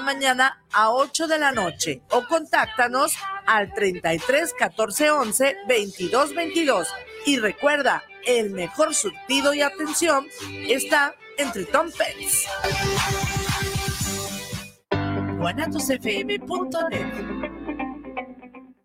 mañana a 8 de la noche o contáctanos al 33 14 11 22 22. Y recuerda, el mejor surtido y atención está entre Tom Pets.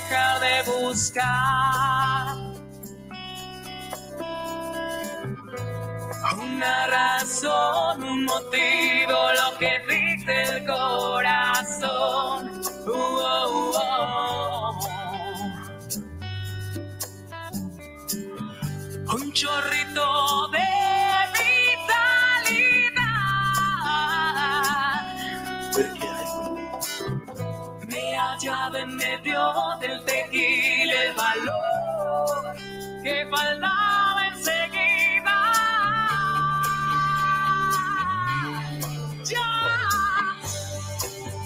dejar de buscar. Una razón, un motivo, lo que dice el corazón. Uh, uh, uh. Un chorrito de medio del tequila el valor que faltaba enseguida. Ya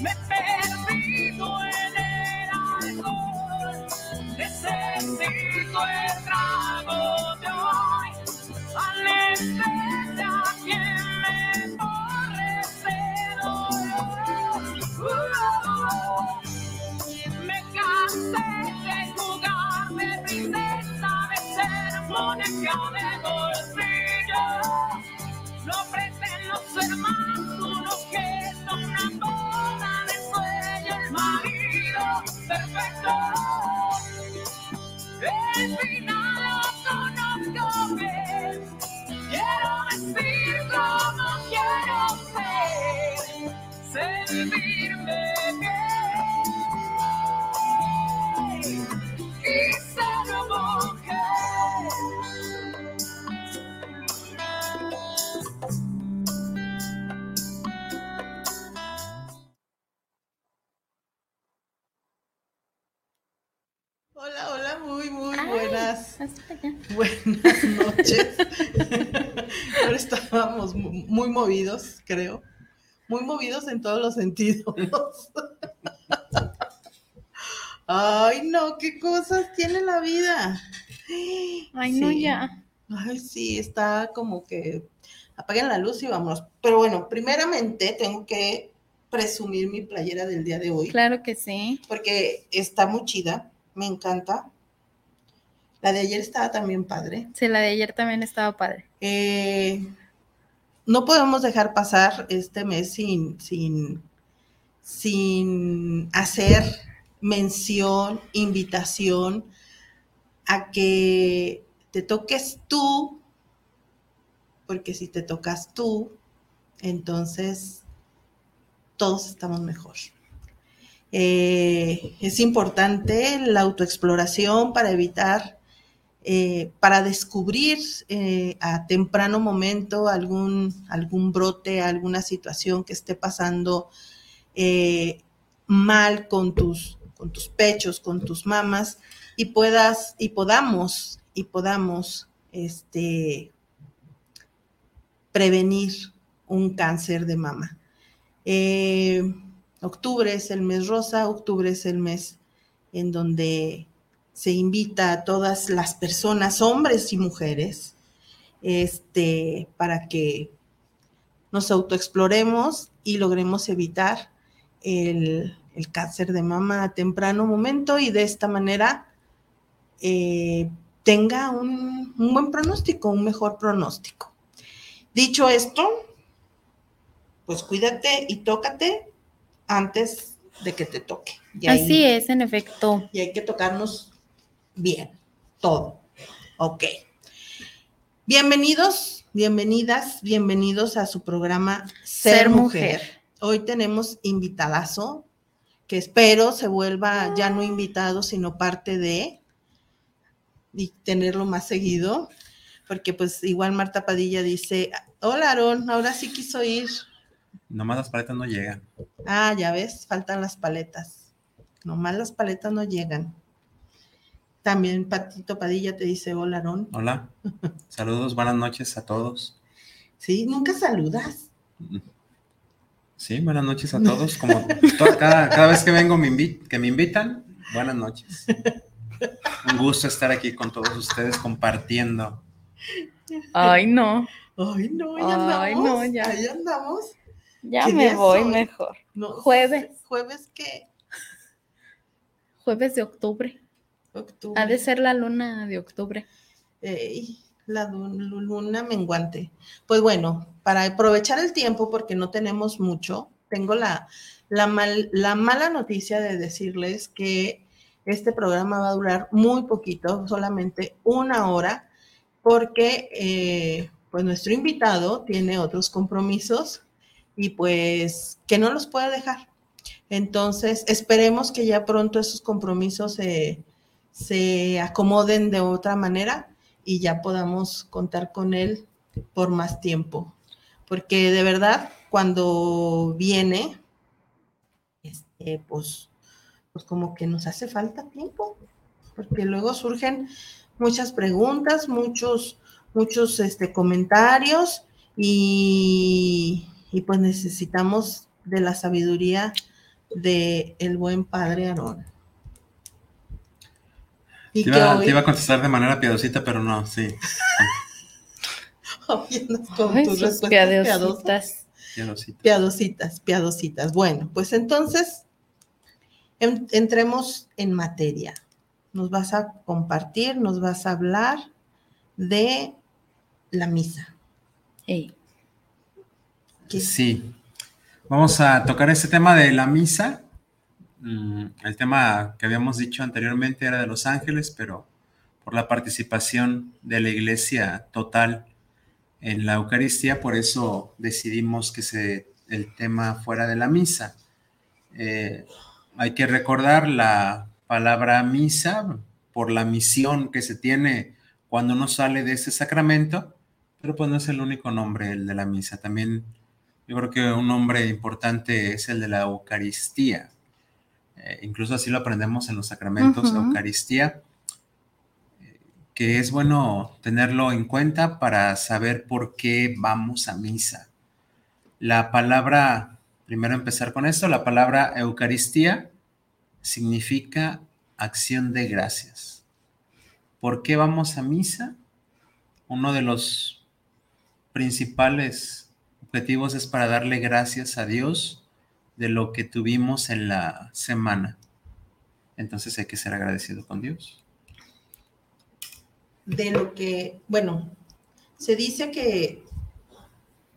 me perdido en el alcohol, necesito el trago de hoy. Anestesia de jugar de princesa, de ser muy movidos, creo. Muy movidos en todos los sentidos. Ay, no, qué cosas tiene la vida. Ay, no, ya. Ay, sí, está como que apaguen la luz y vamos. Pero bueno, primeramente tengo que presumir mi playera del día de hoy. Claro que sí. Porque está muy chida, me encanta. La de ayer estaba también padre. Sí, la de ayer también estaba padre. Eh, no podemos dejar pasar este mes sin, sin, sin hacer mención, invitación a que te toques tú, porque si te tocas tú, entonces todos estamos mejor. Eh, es importante la autoexploración para evitar, eh, para descubrir eh, a temprano momento algún, algún brote, alguna situación que esté pasando mal con tus, con tus pechos, con tus mamas, y puedas, y podamos, y podamos, este, prevenir un cáncer de mama. Eh, octubre es el mes rosa, octubre es el mes en donde se invita a todas las personas, hombres y mujeres, este, para que nos autoexploremos y logremos evitar el, el cáncer de mama a temprano momento y de esta manera eh, tenga un, buen pronóstico, un mejor pronóstico. Dicho esto, pues cuídate y tócate antes de que te toque. Así es, en efecto. Y hay que tocarnos bien, todo. Ok. Bienvenidos, bienvenidas, bienvenidos a su programa Ser, mujer. Hoy tenemos invitadazo que espero se vuelva ya no invitado, sino parte de, y tenerlo más seguido, porque pues igual Marta Padilla dice, hola Aarón, ahora sí quiso ir. Nomás las paletas no llegan. Ah, ya ves, faltan las paletas. Nomás las paletas no llegan. También Patito Padilla te dice, hola Aarón. Hola. Saludos, buenas noches a todos. Sí, nunca saludas. Sí, buenas noches a todos. Como cada, cada vez que vengo me que me invitan, buenas noches. Un gusto estar aquí con todos ustedes compartiendo. Ay, no. Ay, no, ya andamos. Ay, no, ya. Ahí andamos. Ya ¿Qué me voy mejor. No, Jueves. Jueves que Jueves de octubre. Octubre. Ha de ser la luna de octubre. Ey, la lu- lu- luna menguante. Pues bueno, para aprovechar el tiempo, porque no tenemos mucho, tengo la, la, mal- la mala noticia de decirles que este programa va a durar muy poquito, solamente una hora, porque eh, pues nuestro invitado tiene otros compromisos y pues que no los puede dejar. Entonces, esperemos que ya pronto esos compromisos se, se acomoden de otra manera y ya podamos contar con él por más tiempo. Porque de verdad, cuando viene, este, pues, pues como que nos hace falta tiempo, porque luego surgen muchas preguntas, muchos, muchos este, comentarios y, y pues necesitamos de la sabiduría de el buen padre Aarón. Y Te iba, hoy- te iba a contestar de manera piadosita, pero no, sí, con Ay, tus respuestas piadositas. piadosita. Piadositas, piadositas. Bueno, pues entonces en- entremos en materia. Nos vas a compartir, nos vas a hablar de la misa. Ey. ¿Qué- Sí. Vamos a tocar este tema de la misa. Mm, El tema que habíamos dicho anteriormente era de los ángeles, pero por la participación de la iglesia total en la Eucaristía, por eso decidimos que se, el tema fuera de la misa. Eh, hay que recordar la palabra misa por la misión que se tiene cuando uno sale de ese sacramento, pero pues no es el único nombre el de la misa. También yo creo que un nombre importante es el de la Eucaristía. Eh, incluso así lo aprendemos en los sacramentos, Ujú. Eucaristía, que es bueno tenerlo en cuenta para saber por qué vamos a misa. La palabra, primero empezar con esto, la palabra Eucaristía significa acción de gracias. ¿Por qué vamos a misa? Uno de los principales objetivos es para darle gracias a Dios de lo que tuvimos en la semana. Entonces hay que ser agradecido con Dios. De lo que, bueno, se dice que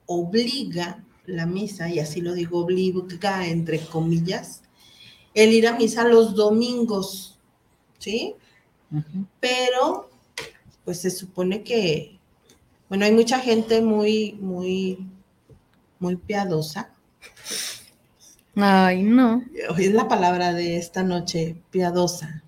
obliga la misa, y así lo digo, obliga entre comillas, el ir a misa los domingos, ¿sí? pero pues se supone que, bueno, hay mucha gente muy, muy, muy piadosa. Ay, no. Hoy es la palabra de esta noche, piadosa.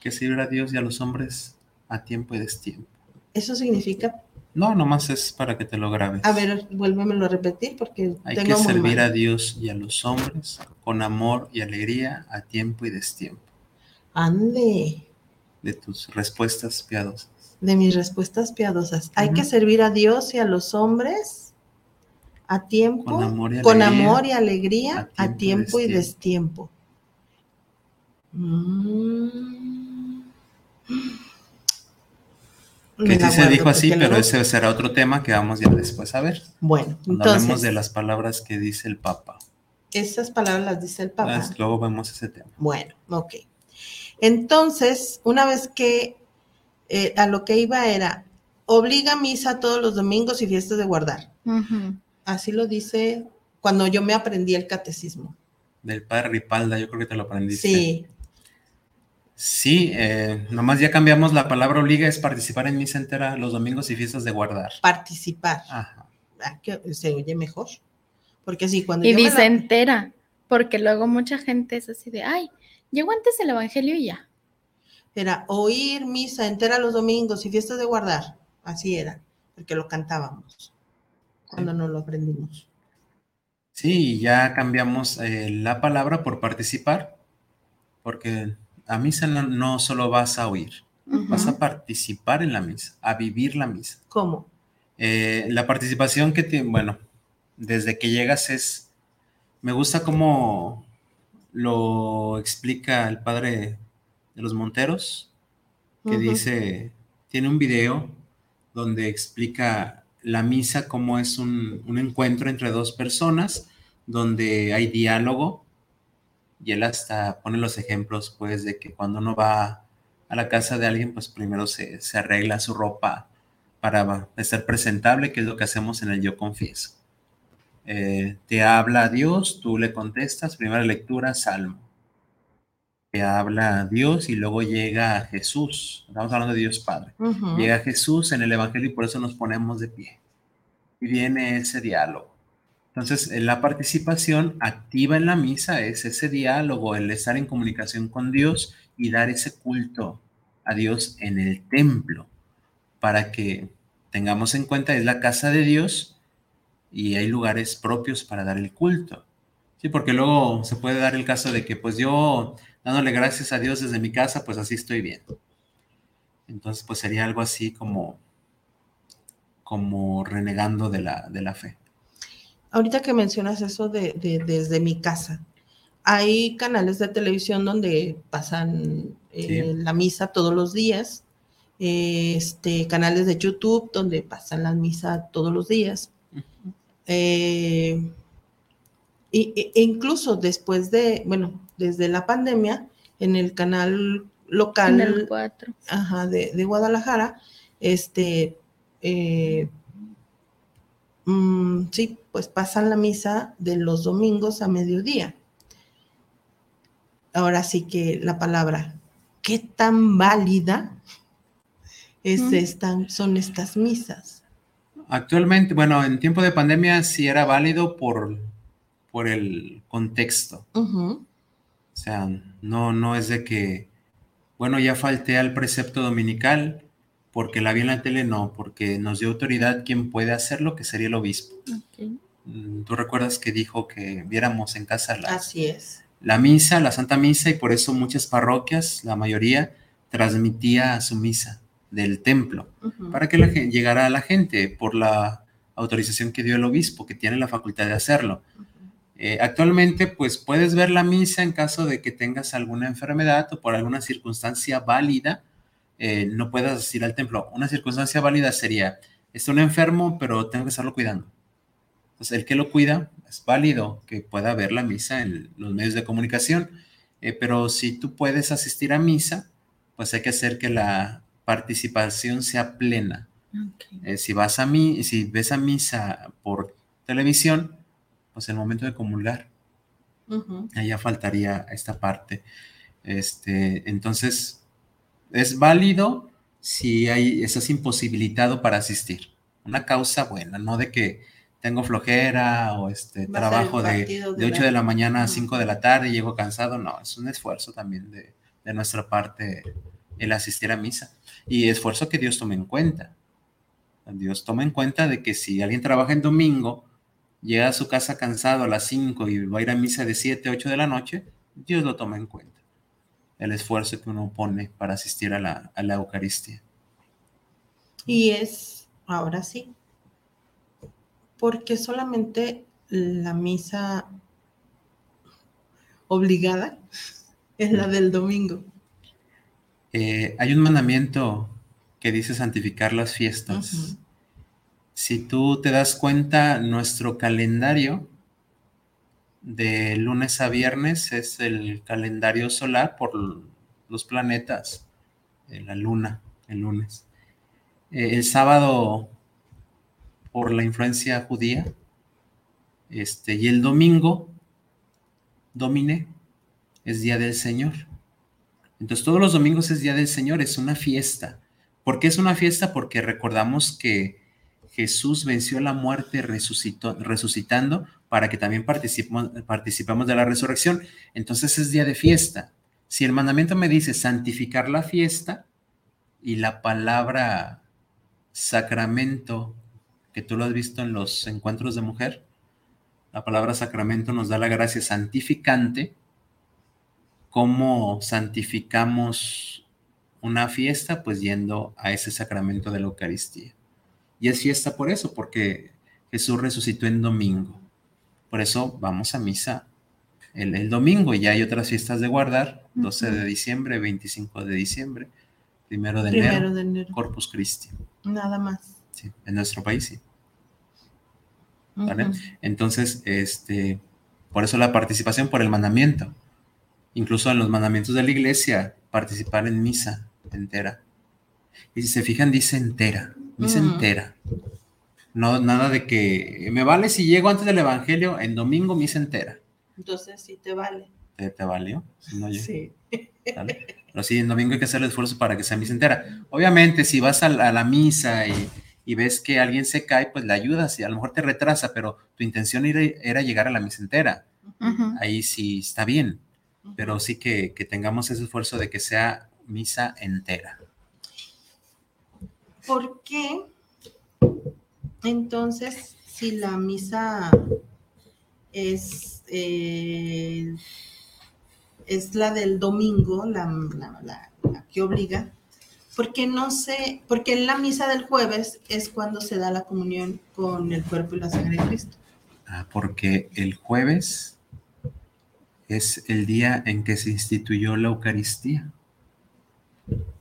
Que sirva a Dios y a los hombres a tiempo y destiempo. Eso significa, No, nomás es para que te lo grabes. a ver, vuélvemelo a repetir porque Hay tengo que muy servir mal. a Dios y a los hombres con amor y alegría a tiempo y destiempo. Ande, De tus respuestas piadosas. de mis respuestas piadosas. Hay que servir a Dios y a los hombres a tiempo, Con amor y con alegría, amor y alegría, a a tiempo y tiempo y destiempo. Mm. Que sí se dijo así, pero ese será otro tema que vamos ya después a ver. Bueno, Cuando hablemos entonces, de las palabras que dice el Papa. esas palabras las dice el Papa. Luego vemos ese tema. Bueno, ok. Entonces, una vez que eh, a lo que iba era, obliga a misa todos los domingos y fiestas de guardar. Ujú. Así lo dice cuando yo me aprendí el catecismo. Del padre Ripalda, yo creo que te lo aprendiste. Sí, Sí, eh, nomás ya cambiamos la palabra obliga, es participar en misa entera los domingos y fiestas de guardar. participar. Ajá. Ah, que se oye mejor. Porque sí, cuando Y dice la- entera. Porque luego mucha gente es así de, ay, llegó antes el evangelio y ya. Era oír misa entera los domingos y fiestas de guardar. Así era, porque lo cantábamos cuando no lo aprendimos. Sí, ya cambiamos eh, la palabra por participar, porque a misa no, no solo vas a oír, vas a participar en la misa, a vivir la misa. ¿Cómo? Eh, la participación que tiene, bueno, desde que llegas es, me gusta cómo lo explica el padre de los Monteros, que dice, tiene un video donde explica la misa como es un, un encuentro entre dos personas, donde hay diálogo, y él hasta pone los ejemplos, pues, de que cuando uno va a la casa de alguien, pues primero se, se arregla su ropa para estar presentable, que es lo que hacemos en el Yo Confieso. Eh, te habla Dios, tú le contestas, primera lectura, Salmo. Te habla Dios y luego llega Jesús. Estamos hablando de Dios Padre. Ujú. Llega Jesús en el Evangelio y por eso nos ponemos de pie. Y viene ese diálogo. Entonces, en la participación activa en la misa es ese diálogo, el estar en comunicación con Dios y dar ese culto a Dios en el templo, para que tengamos en cuenta es la casa de Dios y hay lugares propios para dar el culto. Sí, porque luego se puede dar el caso de que pues yo dándole gracias a Dios desde mi casa, pues así estoy bien. Entonces, pues sería algo así como, como renegando de la, de la fe. Ahorita que mencionas eso de, de- desde mi casa, hay canales de televisión donde pasan eh, la misa todos los días, este, canales de YouTube donde pasan la misa todos los días. Eh, e- e incluso después de, bueno, desde la pandemia, en el canal local En el 4. ajá, de, de Guadalajara, este, eh, mm, sí, pues pasan la misa de los domingos a mediodía. Ahora sí que la palabra, ¿qué tan válida es Mm. esta- son estas misas? Actualmente, bueno, en tiempo de pandemia sí era válido por, por el contexto. O sea, no, no es de que, bueno, ya falté al precepto dominical porque la vi en la tele, no, porque nos dio autoridad quien puede hacerlo, que sería el obispo. Mm, Tú recuerdas que dijo que viéramos en casa la, Así es. la misa, la Santa Misa, y por eso muchas parroquias, la mayoría, transmitía su misa del templo, para que la llegara a la gente por la autorización que dio el obispo, que tiene la facultad de hacerlo. Eh, actualmente, pues puedes ver la misa en caso de que tengas alguna enfermedad o por alguna circunstancia válida, eh, no puedas ir al templo. Una circunstancia válida sería, está un enfermo, pero tengo que estarlo cuidando. Entonces, el que lo cuida es válido que pueda ver la misa en los medios de comunicación, eh, pero si tú puedes asistir a misa, pues hay que hacer que la participación sea plena. Si vas a mí, si ves a misa por televisión, pues el momento de comulgar, Ujú. allá faltaría esta parte. Este, entonces, es válido si hay, estás imposibilitado para asistir. Una causa buena, no de que tengo flojera o este trabajo de, de de 8 la- de la mañana a Ujú. 5 de la tarde y llego cansado. No, es un esfuerzo también de, de nuestra parte el asistir a misa. Y esfuerzo que Dios tome en cuenta. Dios toma en cuenta de que si alguien trabaja en domingo, llega a su casa cansado a las 5 y va a ir a misa de 7, 8 de la noche, Dios lo toma en cuenta. El esfuerzo que uno pone para asistir a la, a la Eucaristía. Y es, ahora sí, porque solamente la misa obligada es la del domingo. Eh, hay un mandamiento que dice santificar las fiestas. Si tú te das cuenta, nuestro calendario de lunes a viernes es el calendario solar por los planetas, eh, la luna, el lunes. Eh, el sábado por la influencia judía, este, y el domingo, domine, es día del Señor. Entonces todos los domingos es día del Señor, es una fiesta. ¿Por qué es una fiesta? Porque recordamos que Jesús venció la muerte resucitó, resucitando para que también participemos, participemos de la resurrección. Entonces es día de fiesta. Si el mandamiento me dice santificar la fiesta y la palabra sacramento, que tú lo has visto en los encuentros de mujer, la palabra sacramento nos da la gracia santificante, ¿cómo santificamos una fiesta? Pues yendo a ese sacramento de la Eucaristía. Y es fiesta por eso, porque Jesús resucitó en domingo. Por eso vamos a misa el, el domingo ya hay otras fiestas de guardar, 12 de diciembre, 25 de diciembre, primero de, Primero enero, de enero. Corpus Christi. Nada más. Sí, en nuestro país sí. Entonces, este, por eso la participación por el mandamiento. Incluso en los mandamientos de la iglesia, participar en misa entera. Y si se fijan, dice entera, misa entera. No, nada de que me vale si llego antes del evangelio, en domingo misa entera. Entonces sí te vale. ¿Te, te valió? Si no, yo- Sí. Pero sí, en domingo hay que hacer el esfuerzo para que sea misa entera. Obviamente, si vas a la, a la misa y, y ves que alguien se cae, pues le ayudas y a lo mejor te retrasa, pero tu intención era, era llegar a la misa entera. Ahí sí está bien, pero sí que, que tengamos ese esfuerzo de que sea misa entera. ¿Por qué? Entonces, si la misa es, eh, es la del domingo, la, la- la- que obliga, ¿por qué no se, porque la misa del jueves es cuando se da la comunión con el cuerpo y la sangre de Cristo? Ah, porque el jueves es el día en que se instituyó la Eucaristía,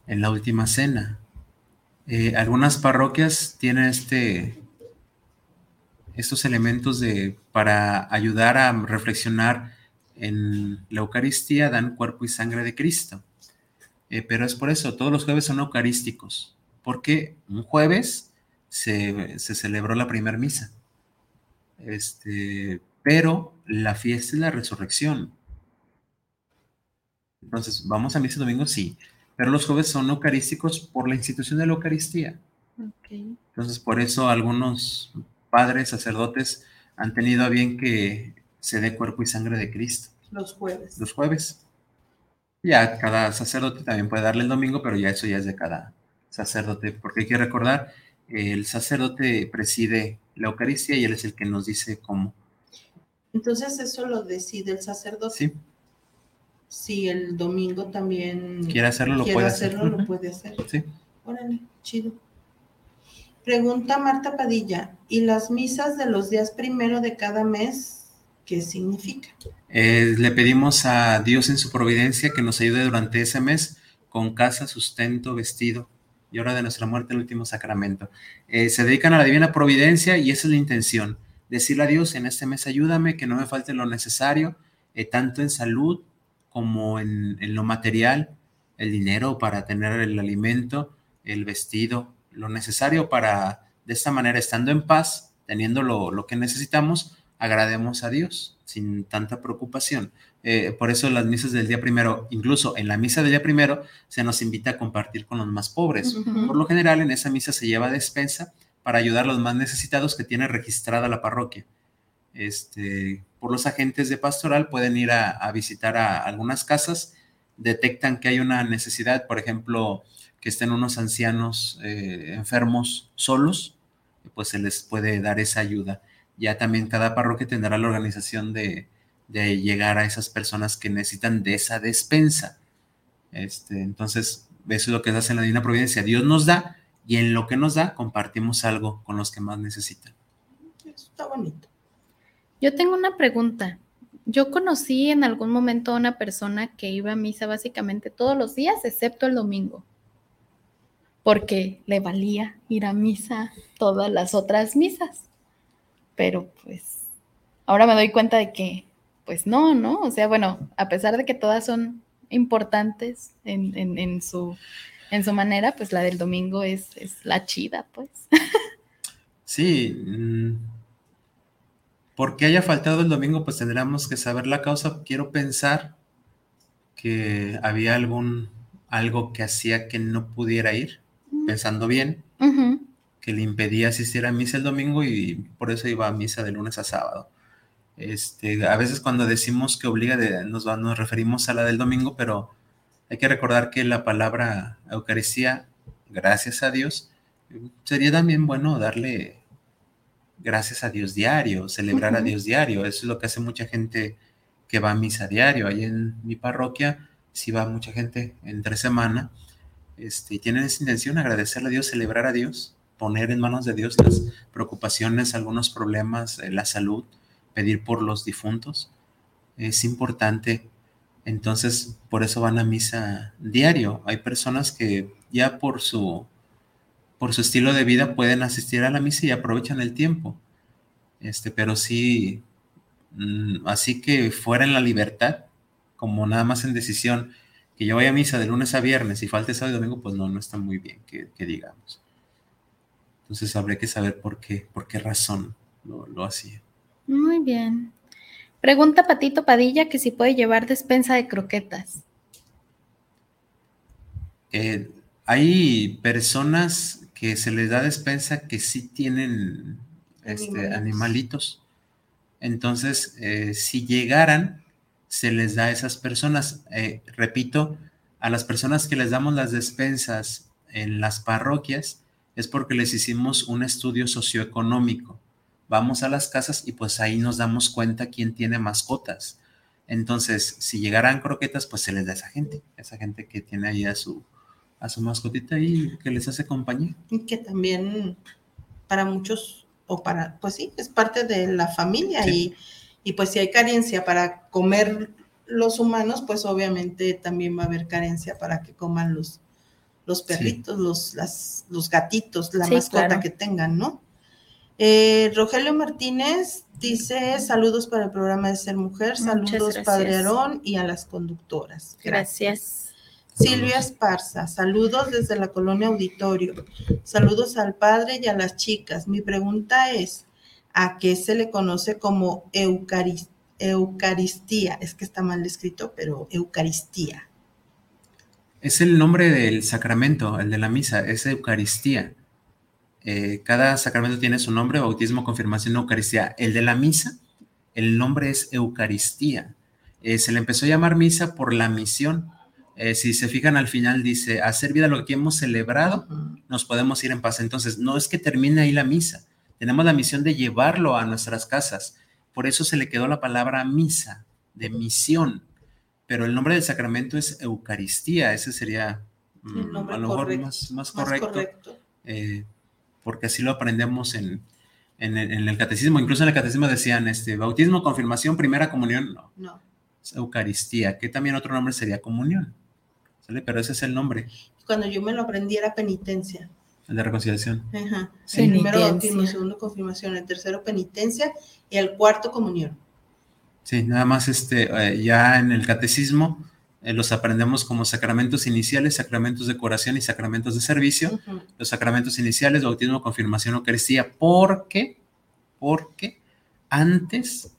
en la última cena. Eh, algunas parroquias tienen este, estos elementos de, para ayudar a reflexionar en la Eucaristía, dan cuerpo y sangre de Cristo. Eh, pero es por eso, todos los jueves son eucarísticos, porque un jueves se, se celebró la primera misa. Este, pero la fiesta es la resurrección. Entonces, ¿vamos a misa domingo? Sí, pero los jueves son eucarísticos por la institución de la Eucaristía. Entonces, por eso algunos padres, sacerdotes, han tenido a bien que se dé cuerpo y sangre de Cristo Los jueves. los jueves. Ya cada sacerdote también puede darle el domingo, pero ya eso ya es de cada sacerdote, porque hay que recordar, el sacerdote preside la Eucaristía y él es el que nos dice cómo. Entonces eso lo decide el sacerdote. Sí, Si el domingo también quiere hacerlo, lo puede hacer. hacerlo, lo Ujú. puede hacer. Sí. Órale, chido. Pregunta Marta Padilla, ¿y las misas de los días primero de cada mes, qué significa? Eh, le pedimos a Dios en su providencia que nos ayude durante ese mes con casa, sustento, vestido y hora de nuestra muerte, el último sacramento. Eh, se dedican a la divina providencia y esa es la intención. Decirle a Dios en este mes ayúdame, que no me falte lo necesario, eh, tanto en salud como en, en lo material, el dinero para tener el alimento, el vestido, lo necesario para, de esta manera, estando en paz, teniendo lo, lo que necesitamos, agrademos a Dios sin tanta preocupación. Eh, por eso las misas del día primero, incluso en la misa del día primero, se nos invita a compartir con los más pobres. Por lo general, en esa misa se lleva despensa para ayudar a los más necesitados que tiene registrada la parroquia. Este, por los agentes de pastoral pueden ir a, visitar a algunas casas, detectan que hay una necesidad, por ejemplo, que estén unos ancianos eh, enfermos solos, pues se les puede dar esa ayuda. Ya también cada parroquia tendrá la organización de, de llegar a esas personas que necesitan de esa despensa. Este, entonces, eso es lo que se hace en la Divina Providencia. Dios nos da y en lo que nos da compartimos algo con los que más necesitan. Eso está bonito. Yo tengo una pregunta. Yo conocí en algún momento a una persona que iba a misa básicamente todos los días, excepto el domingo, porque le valía ir a misa todas las otras misas. Pero pues ahora me doy cuenta de que, pues no, ¿no? O sea, bueno, a pesar de que todas son importantes en, su, en su manera, pues la del domingo es, es la chida, pues. Sí, mm, porque haya faltado el domingo, pues tendríamos que saber la causa. Quiero pensar que había algún algo que hacía que no pudiera ir, pensando bien. Que le impedía asistir a misa el domingo y por eso iba a misa de lunes a sábado. Este, a veces cuando decimos que obliga, de, nos, nos referimos a la del domingo, pero hay que recordar que la palabra Eucaristía, gracias a Dios, sería también bueno darle gracias a Dios diario, celebrar a. Dios diario. Eso es lo que hace mucha gente que va a misa diario. Ahí en mi parroquia sí va mucha gente entre semana. Este, y tienen esa intención, agradecerle a Dios, celebrar a Dios, poner en manos de Dios las preocupaciones, algunos problemas, eh, la salud, pedir por los difuntos. Es importante. Entonces, por eso van a misa diario. Hay personas que ya por su por su estilo de vida pueden asistir a la misa y aprovechan el tiempo. Este, pero sí, mm, así que fuera en la libertad, como nada más en decisión, que yo vaya a misa de lunes a viernes y falte sábado y domingo, pues no, no está muy bien que, que digamos. Entonces habría que saber por qué, por qué razón lo, lo hacía. Muy bien. Pregunta Patito Padilla que si puede llevar despensa de croquetas. Eh, hay personas que se les da despensa que sí tienen este, Animalitos. Entonces, eh, si llegaran, se les da a esas personas. Eh, repito, a las personas que les damos las despensas en las parroquias es porque les hicimos un estudio socioeconómico. Vamos a las casas y pues ahí nos damos cuenta quién tiene mascotas. Entonces, si llegaran croquetas, pues se les da a esa gente, esa gente que tiene ahí a su, a su mascotita y que les hace compañía. Y que también para muchos, o para, pues sí, es parte de la familia Sí. y, y pues si hay carencia para comer los humanos, pues obviamente también va a haber carencia para que coman los, los perritos, los, las, los gatitos, la Sí, mascota claro. que tengan, ¿no? Eh, Rogelio Martínez dice saludos para el programa de Ser Mujer, Muchas saludos Padre. Aarón y a las conductoras. Gracias. Silvia Esparza, saludos desde la colonia Auditorio. Saludos al padre y a las chicas. Mi pregunta es, ¿a qué se le conoce como eucaris- Eucaristía? Es que está mal escrito, pero Eucaristía. Es el nombre del sacramento, el de la misa, es Eucaristía. Eh, cada sacramento tiene su nombre, bautismo, confirmación, Eucaristía. El de la misa, el nombre es Eucaristía. Eh, se le empezó a llamar misa por la misión. Eh, si se fijan al final dice, hacer vida lo que hemos celebrado, nos podemos ir en paz. Entonces, no es que termine ahí la misa, tenemos la misión de llevarlo a nuestras casas. Por eso se le quedó la palabra misa, de misión. Pero el nombre del sacramento es Eucaristía, ese sería mm, a lo mejor correcto, más, más Más correcto, correcto. eh, porque así lo aprendemos en, en el- en el catecismo. Incluso en el catecismo decían este, bautismo, confirmación, primera comunión, no, No. es Eucaristía, que también otro nombre sería comunión. Pero ese es el nombre, Cuando yo me lo aprendí era penitencia. el de reconciliación. Ajá. Sí. El primero bautismo, el segundo confirmación, el tercero penitencia y el cuarto comunión. Sí, nada más este, eh, ya en el catecismo eh, los aprendemos como sacramentos iniciales, sacramentos de curación y sacramentos de servicio. Los sacramentos iniciales, bautismo, confirmación, Eucaristía, porque, porque antes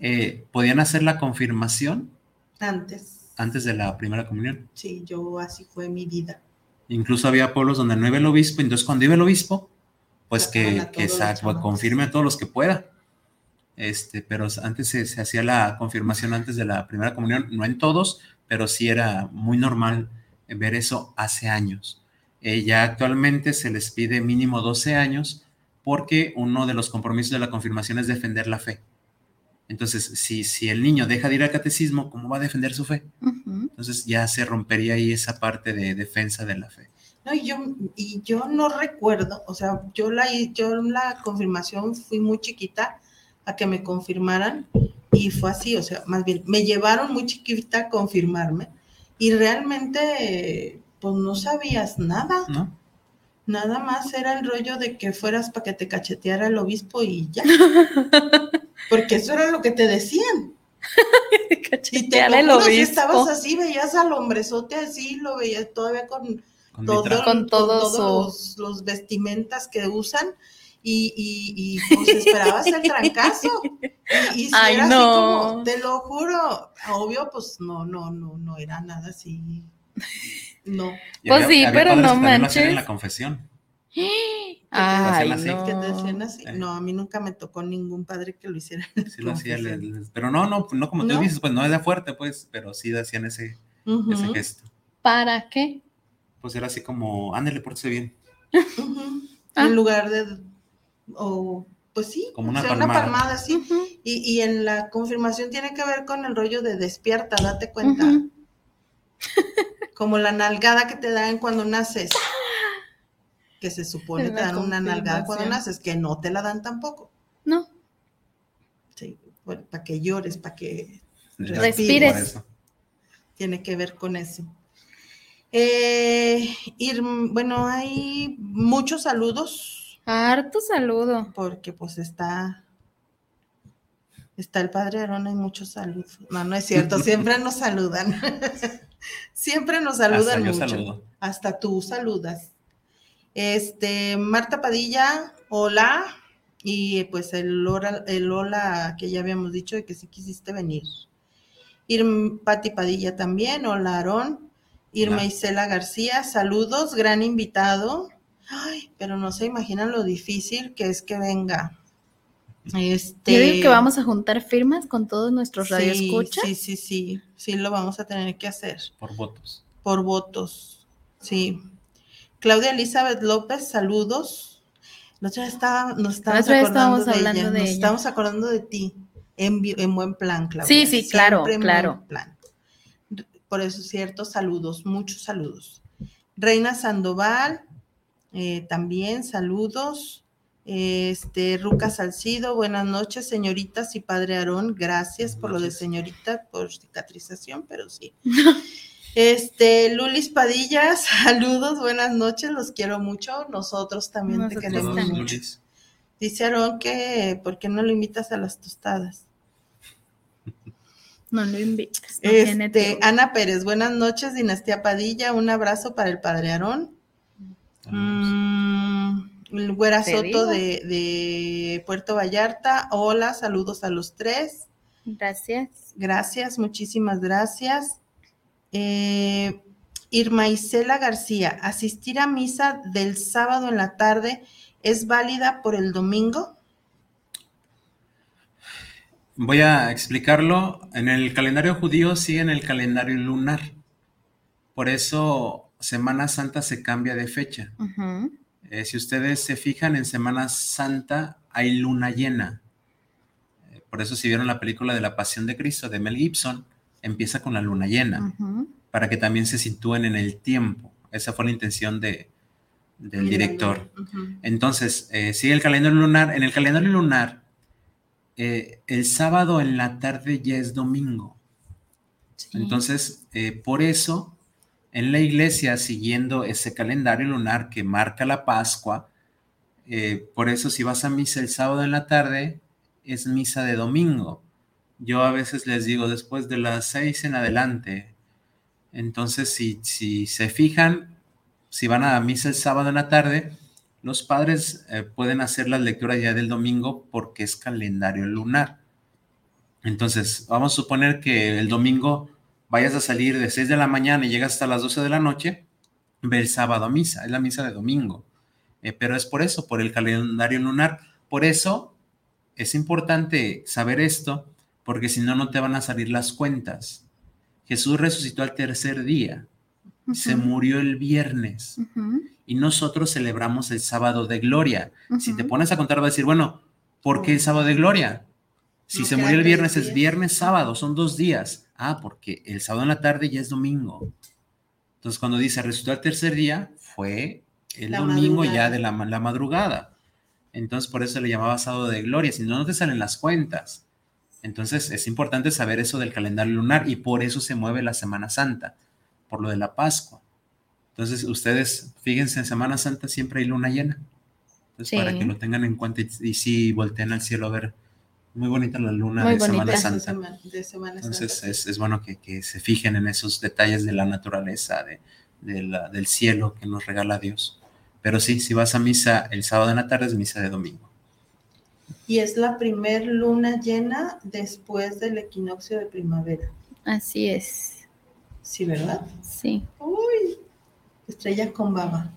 eh, podían hacer la confirmación Antes. Antes de la primera comunión. Sí, yo así fue mi vida. Incluso había pueblos donde no iba el obispo, entonces cuando iba el obispo, pues que, que todos sa- los chamacos. confirme a todos los que pueda. Este, pero antes se, se hacía la confirmación antes de la primera comunión, no en todos, pero sí era muy normal ver eso hace años. Eh, ya actualmente se les pide mínimo 12 años porque uno de los compromisos de la confirmación es defender la fe. Entonces, si, si el niño deja de ir al catecismo, ¿cómo va a defender su fe? Entonces ya se rompería ahí esa parte de defensa de la fe. No, y yo, y yo no recuerdo, o sea, yo la, yo la confirmación fui muy chiquita a que me confirmaran y fue así, o sea, más bien, me llevaron muy chiquita a confirmarme y realmente, pues no sabías nada, ¿no? Nada más era el rollo de que fueras para que te cacheteara el obispo y ya, porque eso era lo que te decían. Y te Cachetear lo el juro, si obispo. estabas así, veías al hombrezote así, lo veías todavía con Con todo- letra. Con todo todos los, los vestimentas que usan y, y, y, pues esperabas el trancazo. Y, y si Ay, era no. así como, te lo juro, obvio, pues no, no, no, no era nada así. No. Y Pues sí, había pero no lo hacían en manches. la confesión. Ay, así. no. ¿Que te decían así? Eh. No, a mí nunca me tocó ningún padre que lo hiciera. Sí lo hacía, le- Confesión. le- pero no, no, no como tú ¿No? dices, pues no es de fuerte, pues, pero sí hacían ese, Ujú, ese gesto. ¿Para qué? Pues era así como, ándale, pórtese bien. ujú. Ah. En lugar de, o pues sí, Como o una sea, palmada. sí. Ujú, Y, y en la confirmación tiene que ver con el rollo de despierta, date cuenta. Como la nalgada que te dan cuando naces. Que se supone te dan una nalgada cuando naces, que no te la dan tampoco. No, Sí, para que llores, para que Respires. Tiene que ver con eso. Eh, ir, bueno, hay muchos saludos harto saludo. porque pues está está el padre Aarón, hay muchos saludos. No, no es cierto, siempre nos saludan. siempre nos saludan Hasta yo mucho. saludo. Hasta tú saludas. Este, Marta Padilla, hola. Y pues el hola, el hola que ya habíamos dicho de que sí quisiste venir. Irma Pati Padilla también, hola Aarón. Irma. Isela García, saludos, gran invitado. Ay, pero no se imaginan lo difícil que es que venga. Este, Yo digo que vamos a juntar firmas con todos nuestros sí, radioescuchas. Sí, sí, sí, sí, lo vamos a tener que hacer Por votos. por votos. Sí. Claudia Elizabeth López, saludos. Vez estaba- nos vez acordando de hablando ella. de nos ella. estamos acordando de ti en, buen plan, Claudia. Sí, sí, claro, Siempre en claro. buen plan. Por eso, cierto, saludos, muchos saludos. Reina Sandoval, eh, también saludos. Este, Ruca Salcido, buenas noches, señoritas y padre Aarón. Gracias por lo de señorita, por cicatrización, pero sí. Este, Lulis Padilla, saludos, buenas noches, los quiero mucho. Nosotros también te queremos también. mucho. Dice Aarón que, ¿por qué no lo invitas a las tostadas? No lo invites. No tiene Este. Ana Pérez, buenas noches, Dinastía Padilla, un abrazo para el padre Aarón. Mm, el Güera Soto de, de Puerto Vallarta, hola, saludos a los tres. Gracias. Gracias, muchísimas gracias. Eh, Irma Isela García, ¿asistir a misa del sábado en la tarde es válida por el domingo? Voy a explicarlo. En el calendario judío sigue en el calendario lunar. Por eso Semana Santa se cambia de fecha. Eh, si ustedes se fijan, en Semana Santa hay luna llena. Eh, por eso si vieron la película de la Pasión de Cristo de Mel Gibson, empieza con la luna llena, para que también se sitúen en el tiempo. Esa fue la intención de, del director. Entonces, eh, sigue el calendario lunar. En el calendario lunar, eh, el sábado en la tarde ya es domingo. Sí. Entonces, eh, por eso, en la iglesia, siguiendo ese calendario lunar que marca la Pascua, eh, por eso si vas a misa el sábado en la tarde, es misa de domingo. Yo a veces les digo después de las seis en adelante. Entonces, si, si se fijan, si van a misa el sábado en la tarde, los padres eh, pueden hacer las lecturas ya del domingo porque es calendario lunar. Entonces, vamos a suponer que el domingo vayas a salir de 6 de la mañana y llegas hasta las 12 de la noche, ve el sábado a misa, es la misa de domingo. Eh, pero es por eso, por el calendario lunar. Por eso es importante saber esto, porque si no, no te van a salir las cuentas. Jesús resucitó al tercer día, se murió el viernes y nosotros celebramos el sábado de gloria. Si te pones a contar, vas a decir, bueno, ¿por qué el sábado de gloria? Si No se murió el viernes, es viernes, sábado, son dos días. Ah, porque el sábado en la tarde ya es domingo. Entonces, cuando dice resucitó al tercer día, fue el La domingo madrugada. ya de la, la madrugada. Entonces, por eso le llamaba sábado de gloria, si no, no te salen las cuentas. Entonces, es importante saber eso del calendario lunar y por eso se mueve la Semana Santa, por lo de la Pascua. Entonces, ustedes, fíjense, en Semana Santa siempre hay luna llena. Entonces, Sí. para que lo tengan en cuenta y, y sí volteen al cielo a ver. Muy bonita la luna Muy de Semana. Santa. De Semana- de Semana Entonces Santa. es, es bueno que, que se fijen en esos detalles de la naturaleza, de, de la- del cielo que nos regala Dios. Pero sí, si vas a misa el sábado en la tarde es misa de domingo. Y es la primer luna llena después del equinoccio de primavera. Así es. Sí, ¿verdad? Sí. Uy, estrella con baba.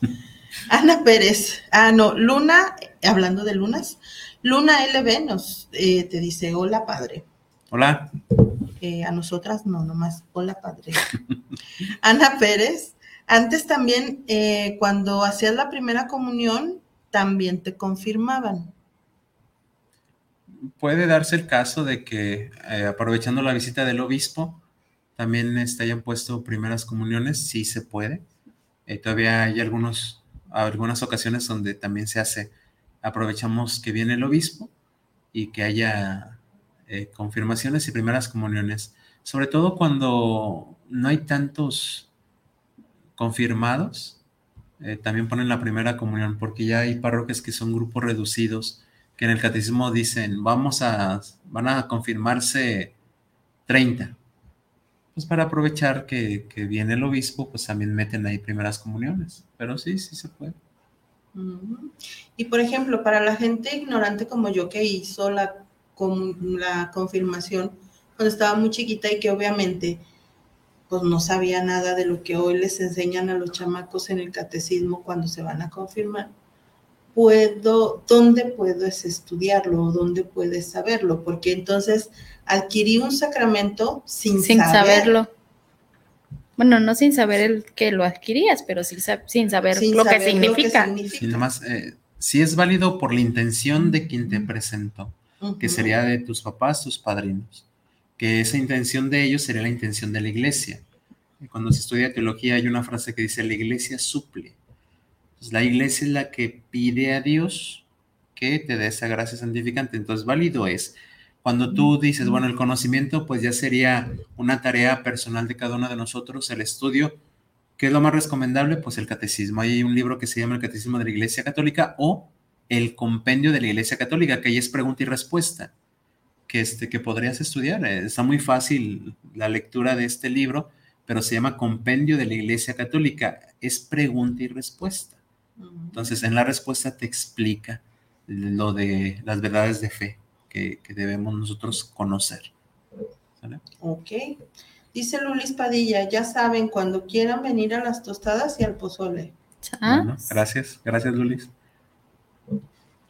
Ana Pérez, ah, no, Luna, hablando de lunas, Luna LB nos eh, te dice, hola padre. Hola. Eh, a nosotras no, nomás, hola padre. Ana Pérez, antes también, eh, cuando hacías la primera comunión, también te confirmaban. Puede darse el caso de que eh, aprovechando la visita del obispo, también este, hayan puesto primeras comuniones, sí se puede. Todavía hay algunos, algunas ocasiones donde también se hace, aprovechamos que viene el obispo y que haya eh, confirmaciones y primeras comuniones, sobre todo cuando no hay tantos confirmados, eh, también ponen la primera comunión, porque ya hay parroquias que son grupos reducidos, que en el catecismo dicen, vamos a, van a confirmarse 30. Pues para aprovechar que, que viene el obispo, pues también meten ahí primeras comuniones. Pero sí, sí se puede. Y por ejemplo, para la gente ignorante como yo que hizo la, la confirmación cuando estaba muy chiquita y que obviamente pues no sabía nada de lo que hoy les enseñan a los chamacos en el catecismo cuando se van a confirmar, puedo, ¿dónde puedes estudiarlo? ¿Dónde puedes saberlo? Porque entonces adquirí un sacramento sin, sin saber, saberlo. Bueno, no sin saber el que lo adquirías, pero sí sa- sin saber sin lo que saber significa. Sí, nada más, eh, sí es válido por la intención de quien te presentó, que Ujú. sería de tus papás, tus padrinos, que esa intención de ellos sería la intención de la iglesia. Cuando se estudia teología hay una frase que dice, la iglesia suple. Entonces, la iglesia es la que pide a Dios que te dé esa gracia santificante. Entonces, válido es. Cuando tú dices, bueno, el conocimiento, pues ya sería una tarea personal de cada uno de nosotros, el estudio. ¿Qué es lo más recomendable? Pues el catecismo. Hay un libro que se llama El Catecismo de la Iglesia Católica o el Compendio de la Iglesia Católica, que ahí es pregunta y respuesta, que, este, que podrías estudiar. Eh, Está muy fácil la lectura de este libro, pero se llama Compendio de la Iglesia Católica. Es pregunta y respuesta. Entonces, en la respuesta te explica lo de las verdades de fe que, que debemos nosotros conocer. ¿Sale? Ok. Dice Lulis Padilla, ya saben, cuando quieran venir a las tostadas y al pozole. Ah, Bueno, gracias, gracias Lulis.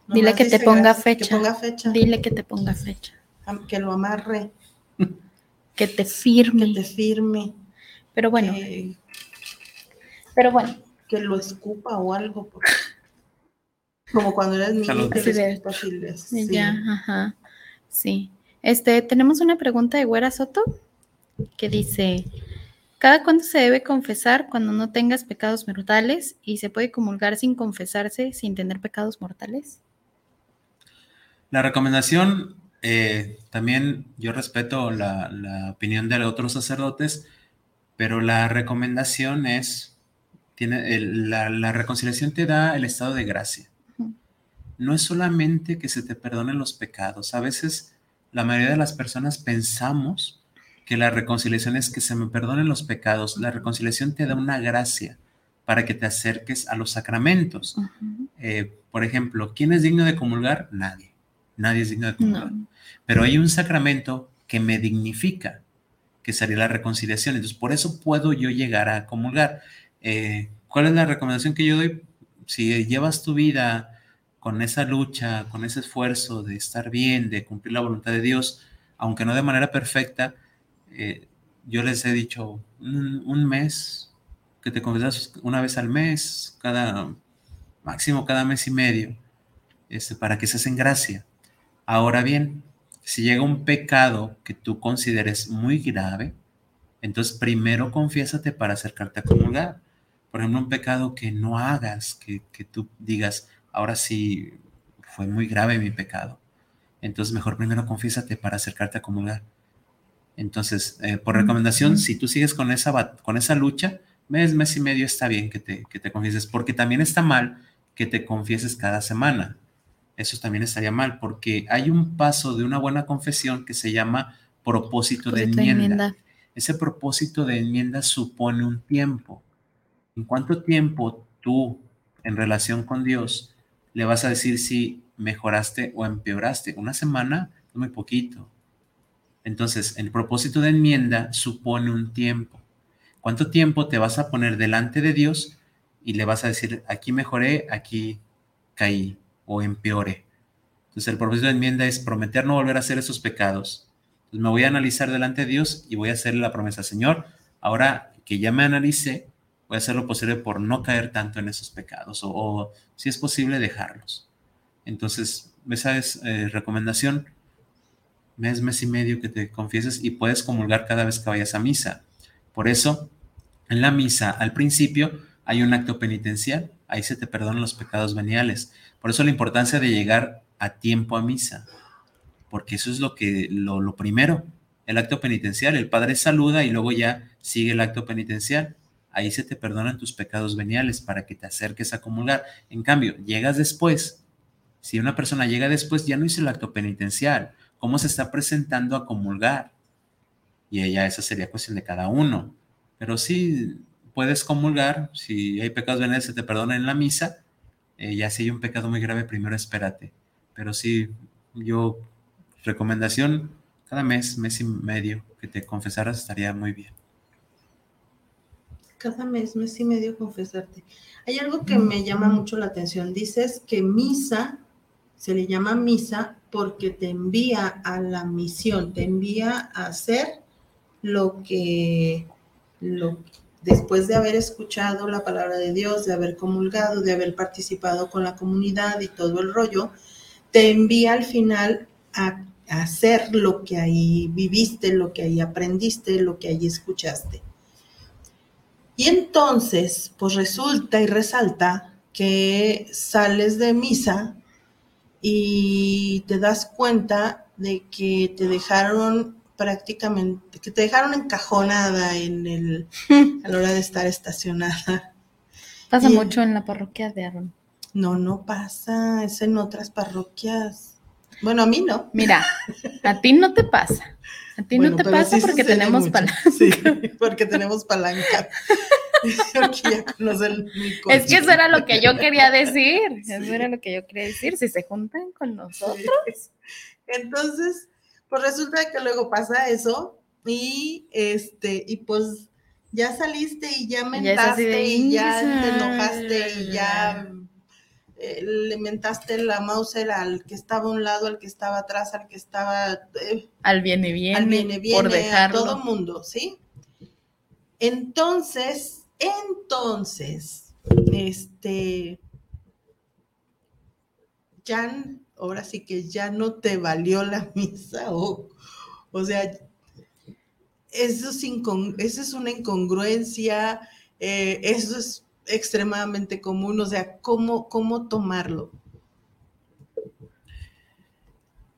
Dile que te ponga gracias, fecha. Que ponga fecha. Dile que te ponga fecha, Que lo amarre, que te que firme. te firme, Pero bueno, que, pero bueno, que lo escupa o algo. porque- Como cuando eres niño Así de- escupas y les- sí, sí. ya, ajá, sí. Este, tenemos una pregunta de Güera Soto que dice, ¿cada cuándo se debe confesar cuando no tengas pecados mortales y se puede comulgar sin confesarse sin tener pecados mortales? La recomendación, eh, también yo respeto la, la opinión de otros sacerdotes, pero la recomendación es, tiene, el- la, la reconciliación te da el estado de gracia. No es solamente que se te perdonen los pecados. A veces la mayoría de las personas pensamos que la reconciliación es que se me perdonen los pecados. La reconciliación te da una gracia para que te acerques a los sacramentos. Eh, por ejemplo, ¿quién es digno de comulgar? Nadie. Nadie es digno de comulgar. No. Pero hay un sacramento que me dignifica, que sería la reconciliación. Entonces, por eso puedo yo llegar a comulgar. Eh, ¿Cuál es la recomendación que yo doy? Si llevas tu vida con esa lucha, con ese esfuerzo de estar bien, de cumplir la voluntad de Dios, aunque no de manera perfecta, eh, yo les he dicho un, mes, que te confesas una vez al mes, cada máximo cada mes y medio, este, para que se hacen gracia. Ahora bien, si llega un pecado que tú consideres muy grave, entonces primero confiésate para acercarte a comulgar. Por ejemplo, un pecado que no hagas, que, que tú digas, ahora sí fue muy grave mi pecado. Entonces mejor primero confiésate para acercarte a comulgar. Entonces, eh, por recomendación, si tú sigues con esa, con esa lucha, mes, mes y medio está bien que te, que te confieses, porque también está mal que te confieses cada semana. Eso también estaría mal, porque hay un paso de una buena confesión que se llama propósito de Propósito de enmienda. enmienda. Ese propósito de enmienda supone un tiempo. ¿En cuánto tiempo tú, en relación con Dios, le vas a decir si mejoraste o empeoraste? Una semana es muy poquito. Entonces, el propósito de enmienda supone un tiempo. ¿Cuánto tiempo te vas a poner delante de Dios y le vas a decir, aquí mejoré, aquí caí o empeoré. Entonces el propósito de enmienda es prometer no volver a hacer esos pecados. Entonces me voy a analizar delante de Dios y voy a hacerle la promesa, Señor, ahora que ya me analicé, voy a hacer lo posible por no caer tanto en esos pecados o, si es posible dejarlos. Entonces, esa es eh, recomendación, mes, mes y medio que te confieses y puedes comulgar cada vez que vayas a misa. Por eso, en la misa, al principio, hay un acto penitencial, ahí se te perdonan los pecados veniales. Por eso la importancia de llegar a tiempo a misa, porque eso es lo que lo, lo primero, el acto penitencial. El Padre saluda y luego ya sigue el acto penitencial. Ahí se te perdonan tus pecados veniales para que te acerques a comulgar. En cambio, llegas después. Si una persona llega después, ya no hizo el acto penitencial. ¿Cómo se está presentando a comulgar? Y ella, esa sería cuestión de cada uno. Pero sí puedes comulgar. Si hay pecados veniales, se te perdonan en la misa. Eh, ya si hay un pecado muy grave, primero espérate. Pero sí, yo, recomendación, cada mes, mes y medio que te confesaras estaría muy bien. Cada mes, mes y medio confesarte. Hay algo que me llama mucho la atención. Dices que misa se le llama misa porque te envía a la misión, te envía a hacer lo que, lo, después de haber escuchado la palabra de Dios, de haber comulgado, de haber participado con la comunidad y todo el rollo, te envía al final a, a hacer lo que ahí viviste, lo que ahí aprendiste, lo que ahí escuchaste. Y entonces, pues resulta y resalta que sales de misa y te das cuenta de que te dejaron prácticamente, que te dejaron encajonada en el, a la hora de estar estacionada. Pasa Y- mucho en la parroquia de Aaron. No, no pasa, es en otras parroquias. Bueno, a mí no. Mira, a ti no te pasa. A ti Bueno, no te pasa sí porque tenemos palanca. Sí, porque tenemos palanca. Porque ya conocen mi coche. Es que eso era lo que yo quería decir. Eso era lo que yo quería decir. Si se juntan con nosotros. Entonces, pues resulta que luego pasa eso y este, y pues ya saliste y ya mentaste de, y ya te enojaste y ya eh, le mentaste la Mauser al que estaba a un lado, al que estaba atrás, al que estaba eh, Al viene bien. al viene viene, por a todo mundo, ¿sí? Entonces, entonces, este, ya, ahora sí que ya no te valió la misa, o, o sea, eso es, eso es una incongruencia, eh, eso es extremadamente común, o sea, ¿cómo, cómo tomarlo?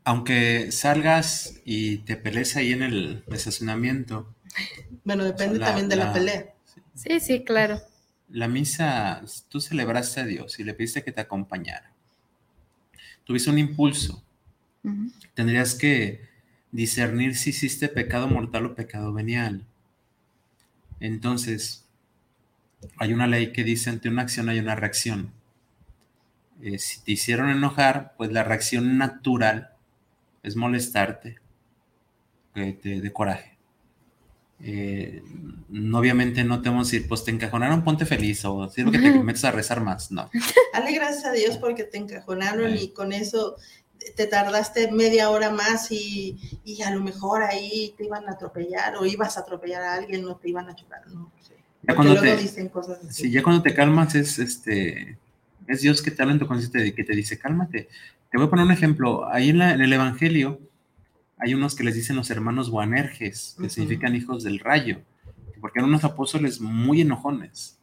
Aunque salgas y te pelees ahí en el estacionamiento, Bueno, depende La- también de la, la- pelea. Sí, sí, claro. la misa, tú celebraste a Dios y le pediste que te acompañara. Tuviste un impulso. Tendrías que discernir si hiciste pecado mortal o pecado venial. Entonces, hay una ley que dice ante una acción hay una reacción. Eh, si te hicieron enojar, pues la reacción natural es molestarte, que te dé coraje. Eh, no, obviamente no te vamos a decir, pues te encajonaron, ponte feliz o sirve que te metas a rezar más. No. Dale gracias a Dios porque te encajonaron Sí. y con eso te tardaste media hora más y, y a lo mejor ahí te iban a atropellar o ibas a atropellar a alguien, no te iban a chocar, no sé. Ya cuando luego te- dicen cosas así. Sí, ya cuando te calmas es este es Dios que te habla en tu conciencia y que te dice, cálmate. Te voy a poner un ejemplo. Ahí en, la- en el Evangelio hay unos que les dicen los hermanos Boanerges, que significan hijos del rayo, porque eran unos apóstoles muy enojones.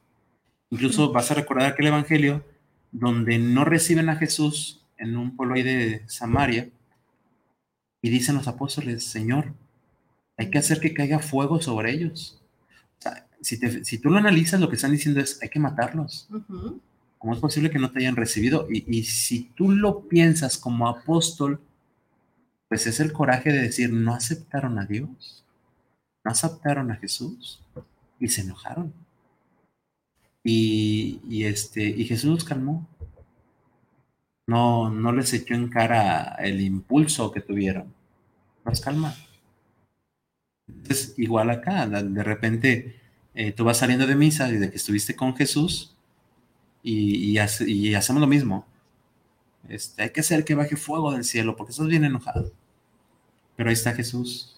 Incluso vas a recordar aquel Evangelio donde no reciben a Jesús en un pueblo ahí de Samaria y dicen los apóstoles, Señor, hay que hacer que caiga fuego sobre ellos. Si, te- si tú lo analizas, lo que están diciendo es, hay que matarlos. ¿Cómo es posible que no te hayan recibido? Y, y si tú lo piensas como apóstol, pues es el coraje de decir, no aceptaron a Dios, no aceptaron a Jesús y se enojaron. Y, y este, y Jesús los calmó. No, no les echó en cara el impulso que tuvieron. Los calma. Entonces, igual acá, de repente eh, tú vas saliendo de misa y de que estuviste con Jesús, y, y y hacemos lo mismo. Este, hay que hacer que baje fuego del cielo porque estás bien enojado. Pero ahí está Jesús.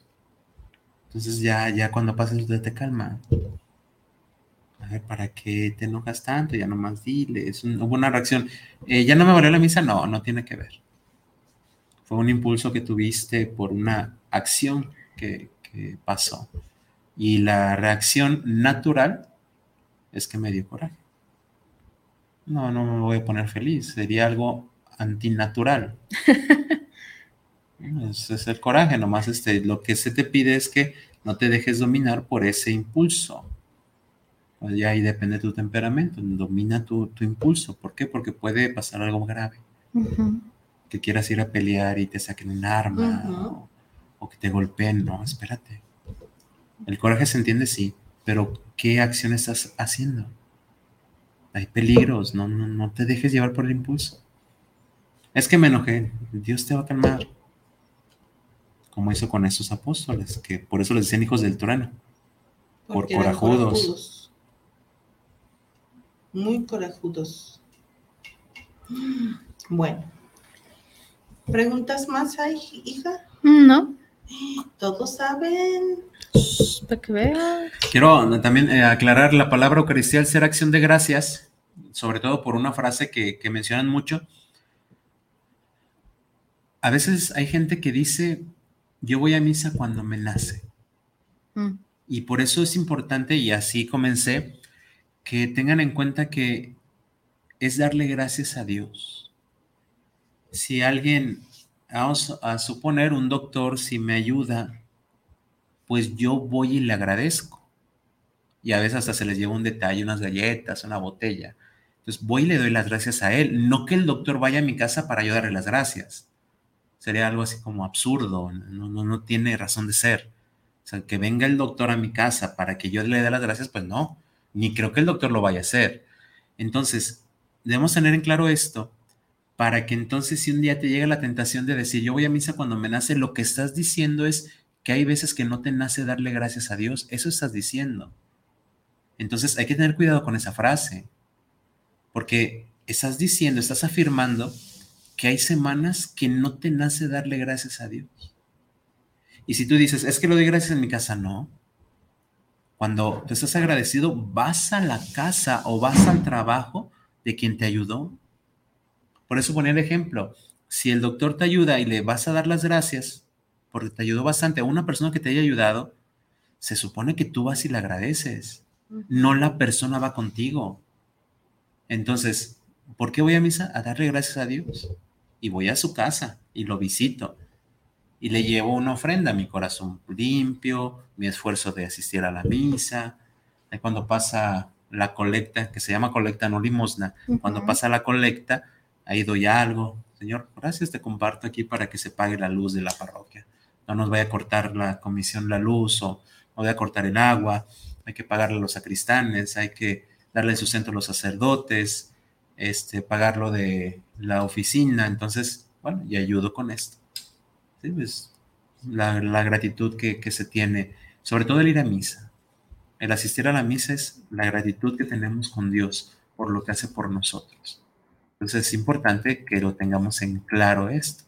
Entonces ya, ya cuando pasa eso te calma. A ver, ¿para qué te enojas tanto? Ya nomás dile. Es un- hubo una reacción. Eh, ¿Ya no me valió la misa? No, no tiene que ver. Fue un impulso que tuviste por una acción que pasó. Y la reacción natural es que me dio coraje. No, no me voy a poner feliz. Sería algo antinatural. Ese es el coraje, nomás este, lo que se te pide es que no te dejes dominar por ese impulso. Pues ya ahí depende de tu temperamento, domina tu, tu impulso. ¿Por qué? Porque puede pasar algo grave, que quieras ir a pelear y te saquen un arma o, o que te golpeen. No, espérate. El coraje se entiende, sí, pero ¿qué acción estás haciendo? Hay peligros, no, no, no te dejes llevar por el impulso. Es que me enojé, Dios te va a calmar. Como hizo con esos apóstoles, que por eso les decían hijos del trueno. Por Porque corajudos. corajudos. Muy corajudos. Bueno. ¿Preguntas más hay, hija? No, Todos saben. para que veas. Quiero también eh, aclarar la palabra Eucaristía al ser acción de gracias, sobre todo por una frase que, que mencionan mucho. A veces hay gente que dice, yo voy a misa cuando me nace. Mm. Y por eso es importante, y así comencé, que tengan en cuenta que es darle gracias a Dios. Si alguien, vamos a suponer un doctor, si me ayuda, pues yo voy y le agradezco. Y a veces hasta se les lleva un detalle, unas galletas, una botella. Entonces voy y le doy las gracias a él. No que el doctor vaya a mi casa para yo darle las gracias. Sería algo así como absurdo, no, no, no tiene razón de ser. O sea, que venga el doctor a mi casa para que yo le dé las gracias, pues no, ni creo que el doctor lo vaya a hacer. Entonces, debemos tener en claro esto para que entonces si un día te llega la tentación de decir, yo voy a misa cuando me nace, lo que estás diciendo es que hay veces que no te nace darle gracias a Dios, eso estás diciendo. Entonces hay que tener cuidado con esa frase, porque estás diciendo, estás afirmando que hay semanas que no te nace darle gracias a Dios. Y si tú dices, es que lo doy gracias en mi casa, no. Cuando te estás agradecido, vas a la casa o vas al trabajo de quien te ayudó. Por eso ponía el ejemplo. Si el doctor te ayuda y le vas a dar las gracias, porque te ayudó bastante a una persona que te haya ayudado, se supone que tú vas y le agradeces. No la persona va contigo. Entonces, ¿por qué voy a misa? A darle gracias a Dios. Y voy a su casa y lo visito. Y le llevo una ofrenda, mi corazón limpio, mi esfuerzo de asistir a la misa. Cuando pasa la colecta, que se llama colecta, no limosna, cuando pasa la colecta, ahí doy algo. Señor, gracias, te comparto aquí para que se pague la luz de la parroquia. No nos vaya a cortar la comisión la luz o no vaya a cortar el agua. Hay que pagarle a los sacristanes, hay que darle sustento a los sacerdotes, este, pagarlo de la oficina. Entonces, bueno, y ayudo con esto. Sí, pues, la, la gratitud que, que se tiene, sobre todo el ir a misa. El asistir a la misa es la gratitud que tenemos con Dios por lo que hace por nosotros. Entonces es importante que lo tengamos en claro esto,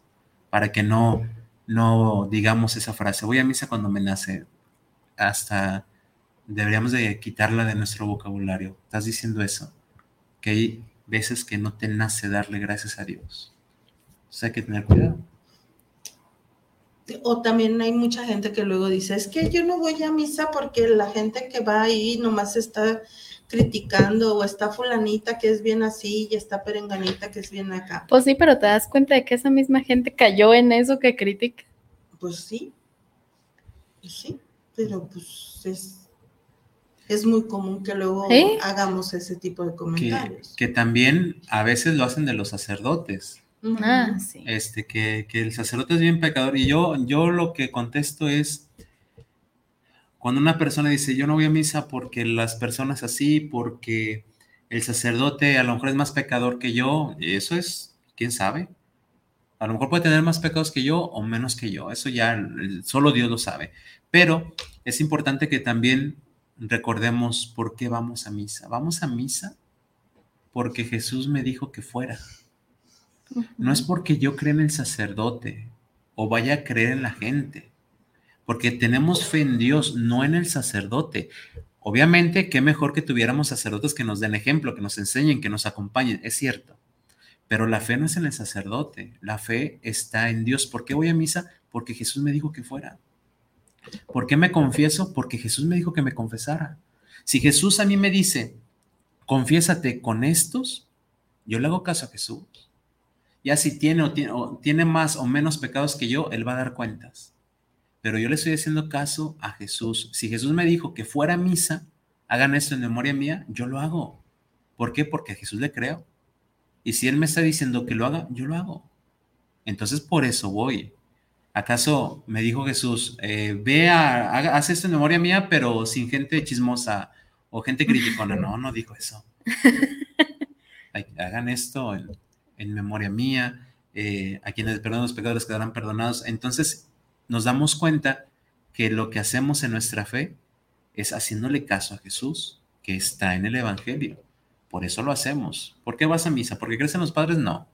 para que no, no digamos esa frase, voy a misa cuando me nace, hasta deberíamos de quitarla de nuestro vocabulario. ¿Estás diciendo eso? Que hay veces que no te nace darle gracias a Dios. Entonces hay que tener cuidado. O también hay mucha gente que luego dice, es que yo no voy a misa porque la gente que va ahí nomás está criticando o está fulanita que es bien así y está perenganita que es bien acá. Pues sí, pero te das cuenta de que esa misma gente cayó en eso que critica. Pues sí, pues sí, pero pues es, es muy común que luego ¿Sí? hagamos ese tipo de Que, comentarios. que también a veces lo hacen de los sacerdotes. Ah, sí. este, que, que el sacerdote es bien pecador. Y yo, yo lo que contesto es, cuando una persona dice, yo no voy a misa porque las personas así, porque el sacerdote a lo mejor es más pecador que yo, eso es, quién sabe. A lo mejor puede tener más pecados que yo o menos que yo, eso ya solo Dios lo sabe. Pero es importante que también recordemos por qué vamos a misa. Vamos a misa porque Jesús me dijo que fuera. No es porque yo crea en el sacerdote o vaya a creer en la gente, porque tenemos fe en Dios, no en el sacerdote. Obviamente, qué mejor que tuviéramos sacerdotes que nos den ejemplo, que nos enseñen, que nos acompañen, es cierto. Pero la fe no es en el sacerdote, la fe está en Dios. ¿Por qué voy a misa? Porque Jesús me dijo que fuera. ¿Por qué me confieso? Porque Jesús me dijo que me confesara. Si Jesús a mí me dice, confiésate con estos, yo le hago caso a Jesús. Ya si tiene o, tiene o tiene más o menos pecados que yo, Él va a dar cuentas. Pero yo le estoy haciendo caso a Jesús. Si Jesús me dijo que fuera misa, hagan esto en memoria mía, yo lo hago. ¿Por qué? Porque a Jesús le creo. Y si Él me está diciendo que lo haga, yo lo hago. Entonces por eso voy. ¿Acaso me dijo Jesús, eh, ve a, haga- haz esto en memoria mía, pero sin gente chismosa o gente criticona? No, no dijo eso. Hagan esto en, en memoria mía. eh, a quienes perdonan los pecados quedarán perdonados. Entonces nos damos cuenta que lo que hacemos en nuestra fe es haciéndole caso a Jesús, que está en el Evangelio. Por eso lo hacemos. ¿Por qué vas a misa? ¿Porque crees en los padres? No,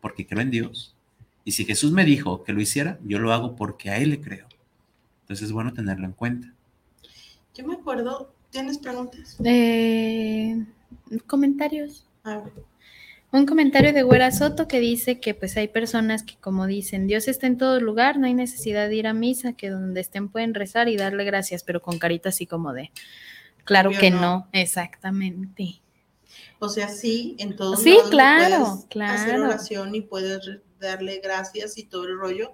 porque creo en Dios. Y si Jesús me dijo que lo hiciera, yo lo hago porque a Él le creo. Entonces es bueno tenerlo en cuenta. Yo me acuerdo, ¿tienes preguntas? Eh, comentarios. A ver. Un comentario de Güera Soto que dice que pues hay personas que como dicen, Dios está en todo lugar, no hay necesidad de ir a misa, que donde estén pueden rezar y darle gracias, pero con carita así como de, claro Obvio que no. no, exactamente. O sea, sí, en todos Sí, lados claro, puedes hacer claro. oración y puedes darle gracias y todo el rollo.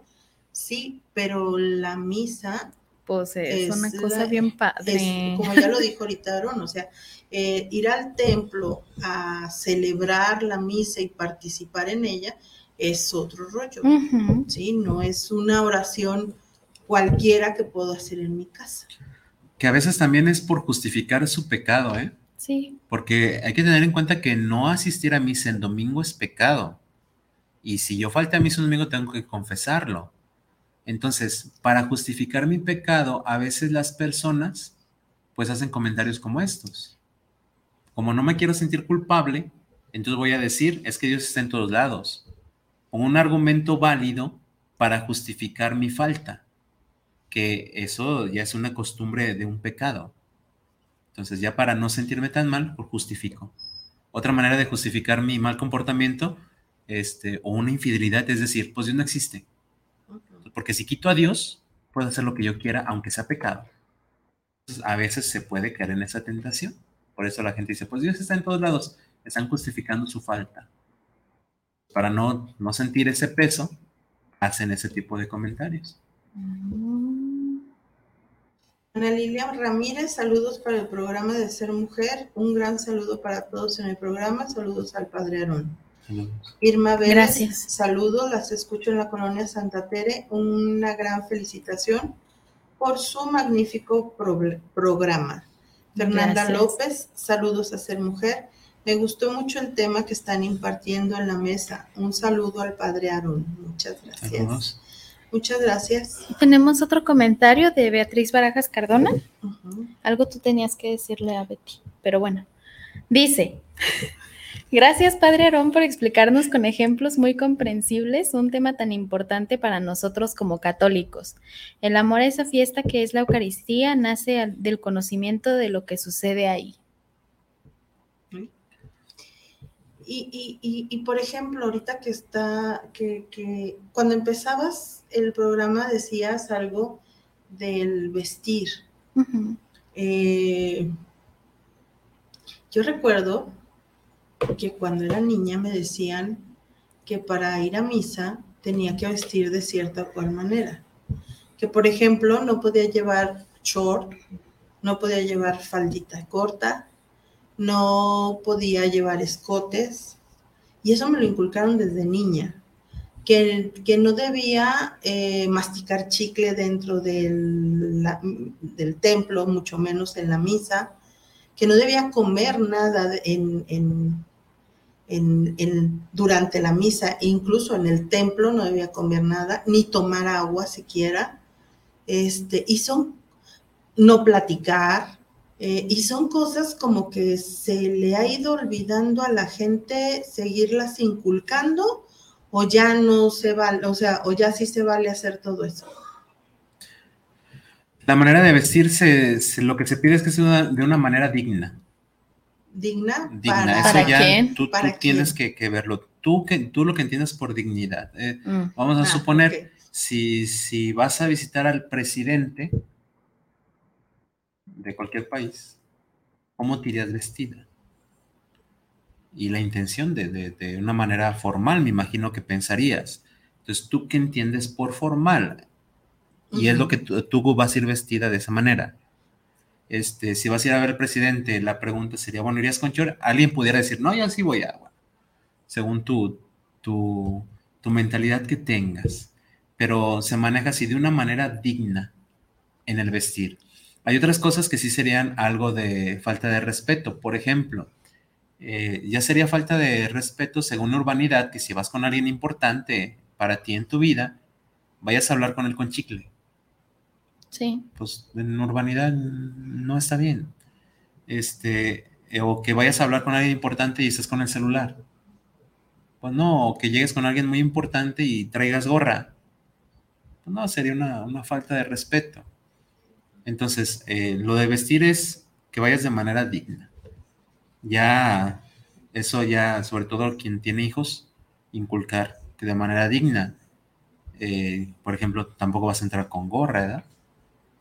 Sí, pero la misa Pues es, Es una cosa la- bien padre. es, como ya lo dijo ahorita Aaron, o sea, eh, ir al templo a celebrar la misa y participar en ella es otro rollo. ¿sí? No es una oración cualquiera que puedo hacer en mi casa. Que a veces también es por justificar su pecado, ¿eh? Sí, Porque hay que tener en cuenta que no asistir a misa en domingo es pecado. Y si yo falté a misa un domingo, tengo que confesarlo. Entonces, para justificar mi pecado, a veces las personas pues hacen comentarios como estos. Como no me quiero sentir culpable, entonces voy a decir, es que Dios está en todos lados. Con un argumento válido para justificar mi falta, que eso ya es una costumbre de un pecado. Entonces, ya para no sentirme tan mal, pues justifico. Otra manera de justificar mi mal comportamiento este, o una infidelidad es decir, pues Dios no existe. Porque si quito a Dios, puedo hacer lo que yo quiera, aunque sea pecado. Entonces, a veces se puede caer en esa tentación. Por eso la gente dice, pues Dios está en todos lados. Están justificando su falta. Para no, no sentir ese peso, hacen ese tipo de comentarios. Mm, Ana Lilia Ramírez, saludos para el programa de Ser Mujer. Un gran saludo para todos en el programa. Saludos al Padre Aarón. Irma Vélez, Gracias. saludos, las escucho en la colonia Santa Tere. Una gran felicitación por su magnífico pro- programa. Fernanda Gracias. López, saludos a Ser Mujer. Me gustó mucho el tema que están impartiendo en la mesa. Un saludo al Padre Aarón. Muchas gracias. Saludos. Muchas gracias. Tenemos otro comentario de Beatriz Barajas Cardona. Algo tú tenías que decirle a Betty, pero bueno. Dice, gracias Padre Aarón por explicarnos con ejemplos muy comprensibles un tema tan importante para nosotros como católicos. El amor a esa fiesta que es la Eucaristía nace del conocimiento de lo que sucede ahí. Y, y, y, y, por ejemplo, ahorita que está, que, que cuando empezabas el programa decías algo del vestir. Eh, yo recuerdo que cuando era niña me decían que para ir a misa tenía que vestir de cierta cual manera. Que por ejemplo no podía llevar short, no podía llevar faldita corta, no podía llevar escotes. Y eso me lo inculcaron desde niña. Que, que no debía eh, masticar chicle dentro del, del templo, mucho menos en la misa, que no debía comer nada en- en- durante la misa, incluso en el templo no debía comer nada, ni tomar agua siquiera, este, y son no platicar, Eh, y son cosas como que se le ha ido olvidando a la gente seguirlas inculcando o ya no se vale, o sea, o ya sí se vale hacer todo eso. La manera de vestirse, se- lo que se pide es que sea de una manera digna. Digna, Digna, para, eso ¿Para ya quién? tú, tú ¿Para tienes que, que verlo. Tú, que, tú lo que entiendes por dignidad. eh, Mm. vamos a Ah, suponer, si, si vas a visitar al presidente de cualquier país, ¿cómo te irías vestida? Y la intención de, de- de una manera formal, me imagino que pensarías. Entonces, ¿tú qué entiendes por formal? Y es Ujú. lo que tú, tú vas a ir vestida de esa manera. Este, si vas a ir a ver al presidente, la pregunta sería, bueno, ¿irías con short? Alguien pudiera decir, no, yo sí voy a, según tu, tu, tu mentalidad que tengas, pero se maneja así de una manera digna en el vestir. Hay otras cosas que sí serían algo de falta de respeto. Por ejemplo, eh, ya sería falta de respeto según la urbanidad que si vas con alguien importante para ti en tu vida, vayas a hablar con él con chicle Sí. pues en urbanidad no está bien. Este, eh, o que vayas a hablar con alguien importante y estés con el celular. Pues no, o que llegues con alguien muy importante y traigas gorra. Pues no, sería una, una falta de respeto. Entonces, eh, lo de vestir es que vayas de manera digna. Ya, eso ya, sobre todo quien tiene hijos, inculcar que de manera digna. Eh, por ejemplo, tampoco vas a entrar con gorra, ¿verdad?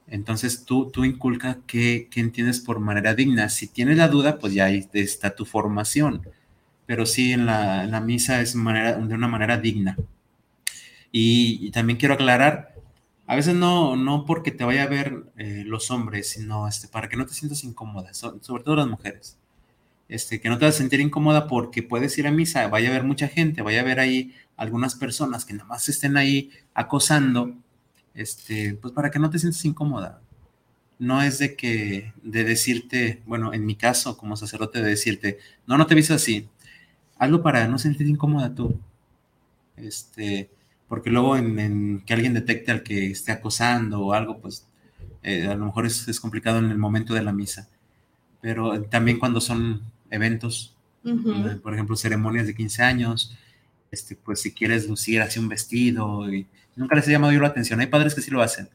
Entonces tú, tú inculca qué, qué entiendes por manera digna. Si tienes la duda, pues ya ahí está tu formación. Pero sí, en la, la misa es manera, de una manera digna. Y, también quiero aclarar, a veces no, no porque te vaya a ver eh, los hombres, sino este, para que no te sientas incómoda, so- sobre todo las mujeres. Este, que no te vas a sentir incómoda porque puedes ir a misa, vaya a haber mucha gente, vaya a haber ahí algunas personas que nada más estén ahí acosando este, pues para que no te sientas incómoda. No es de que, de decirte, bueno, en mi caso como sacerdote, de decirte, no, no te vistas así. Hazlo para no sentirte incómoda tú. Este, porque luego en, en que alguien detecte al que esté acosando o algo, pues eh, a lo mejor es, es complicado en el momento de la misa. Pero también cuando son eventos, eh, por ejemplo, ceremonias de 15 años, este, pues si quieres lucir así un vestido, y nunca les he llamado yo la atención, hay padres que sí lo hacen,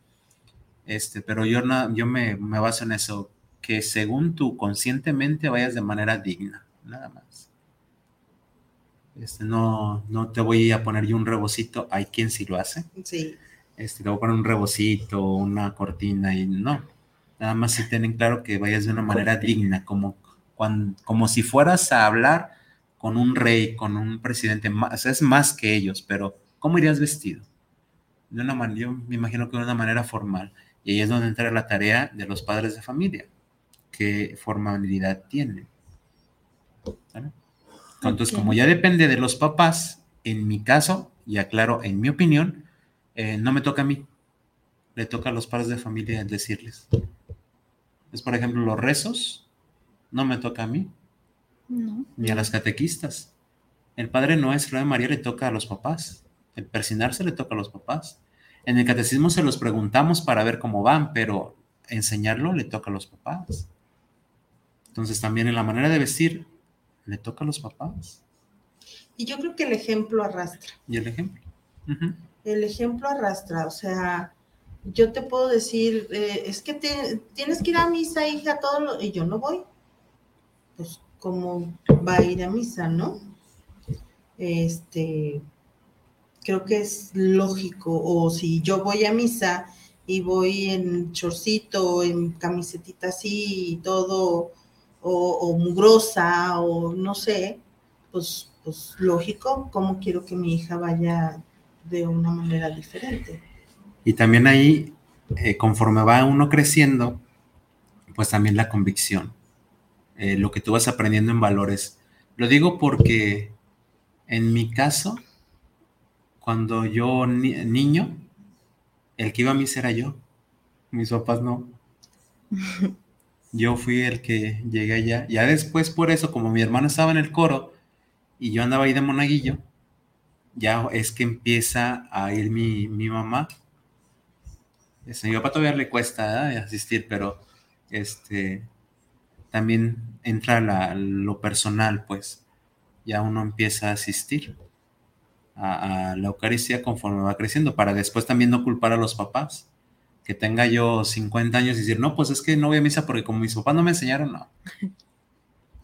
este, pero yo, no, yo me, me baso en eso, que según tú conscientemente vayas de manera digna, nada más. Este, no, no te voy a poner yo un rebocito, hay quien sí lo hace, Sí. este, te voy a poner un rebocito, una cortina y no. Nada más si tienen claro que vayas de una manera digna, como, cuan- como si fueras a hablar con un rey, con un presidente, más, o sea, es más que ellos, pero ¿cómo irías vestido? De una manera, yo me imagino que de una manera formal. Y ahí es donde entra la tarea de los padres de familia. ¿Qué formalidad tienen? ¿Sale? Entonces, como ya depende de los papás, en mi caso, y aclaro, en mi opinión, eh, no me toca a mí. Le toca a los padres de familia decirles. Es, por ejemplo, los rezos, no me toca a mí, No. ni a las catequistas. El Padre Nuestro de María le toca a los papás. El persinarse le toca a los papás. En el catecismo se los preguntamos para ver cómo van, pero enseñarlo le toca a los papás. Entonces también en la manera de vestir le toca a los papás. Y yo creo que el ejemplo arrastra. Y el ejemplo. El ejemplo arrastra, o sea, yo te puedo decir, eh, es que te- tienes que ir a misa, hija, todo lo, y yo no voy. Pues, ¿cómo va a ir a misa, no? Este, creo que es lógico, o si yo voy a misa y voy en chorcito, en camisetita así y todo, o, mugrosa, o no sé, pues, pues lógico, ¿cómo quiero que mi hija vaya de una manera diferente? Y también ahí, eh, conforme va uno creciendo, pues también la convicción, eh, lo que tú vas aprendiendo en valores. Lo digo porque en mi caso, cuando yo ni- niño, el que iba a misa era yo, mis papás no. Yo fui el que llegué allá. Ya después, por eso, como mi hermano estaba en el coro y yo andaba ahí de monaguillo, ya es que empieza a ir mi, mi mamá. Este, mi papá todavía le cuesta ¿verdad? asistir, pero este, también entra la- lo personal, pues ya uno empieza a asistir a, a la Eucaristía conforme va creciendo, para después también no culpar a los papás. Que tenga yo 50 años y decir, no, pues es que no voy a misa porque como mis papás no me enseñaron, no.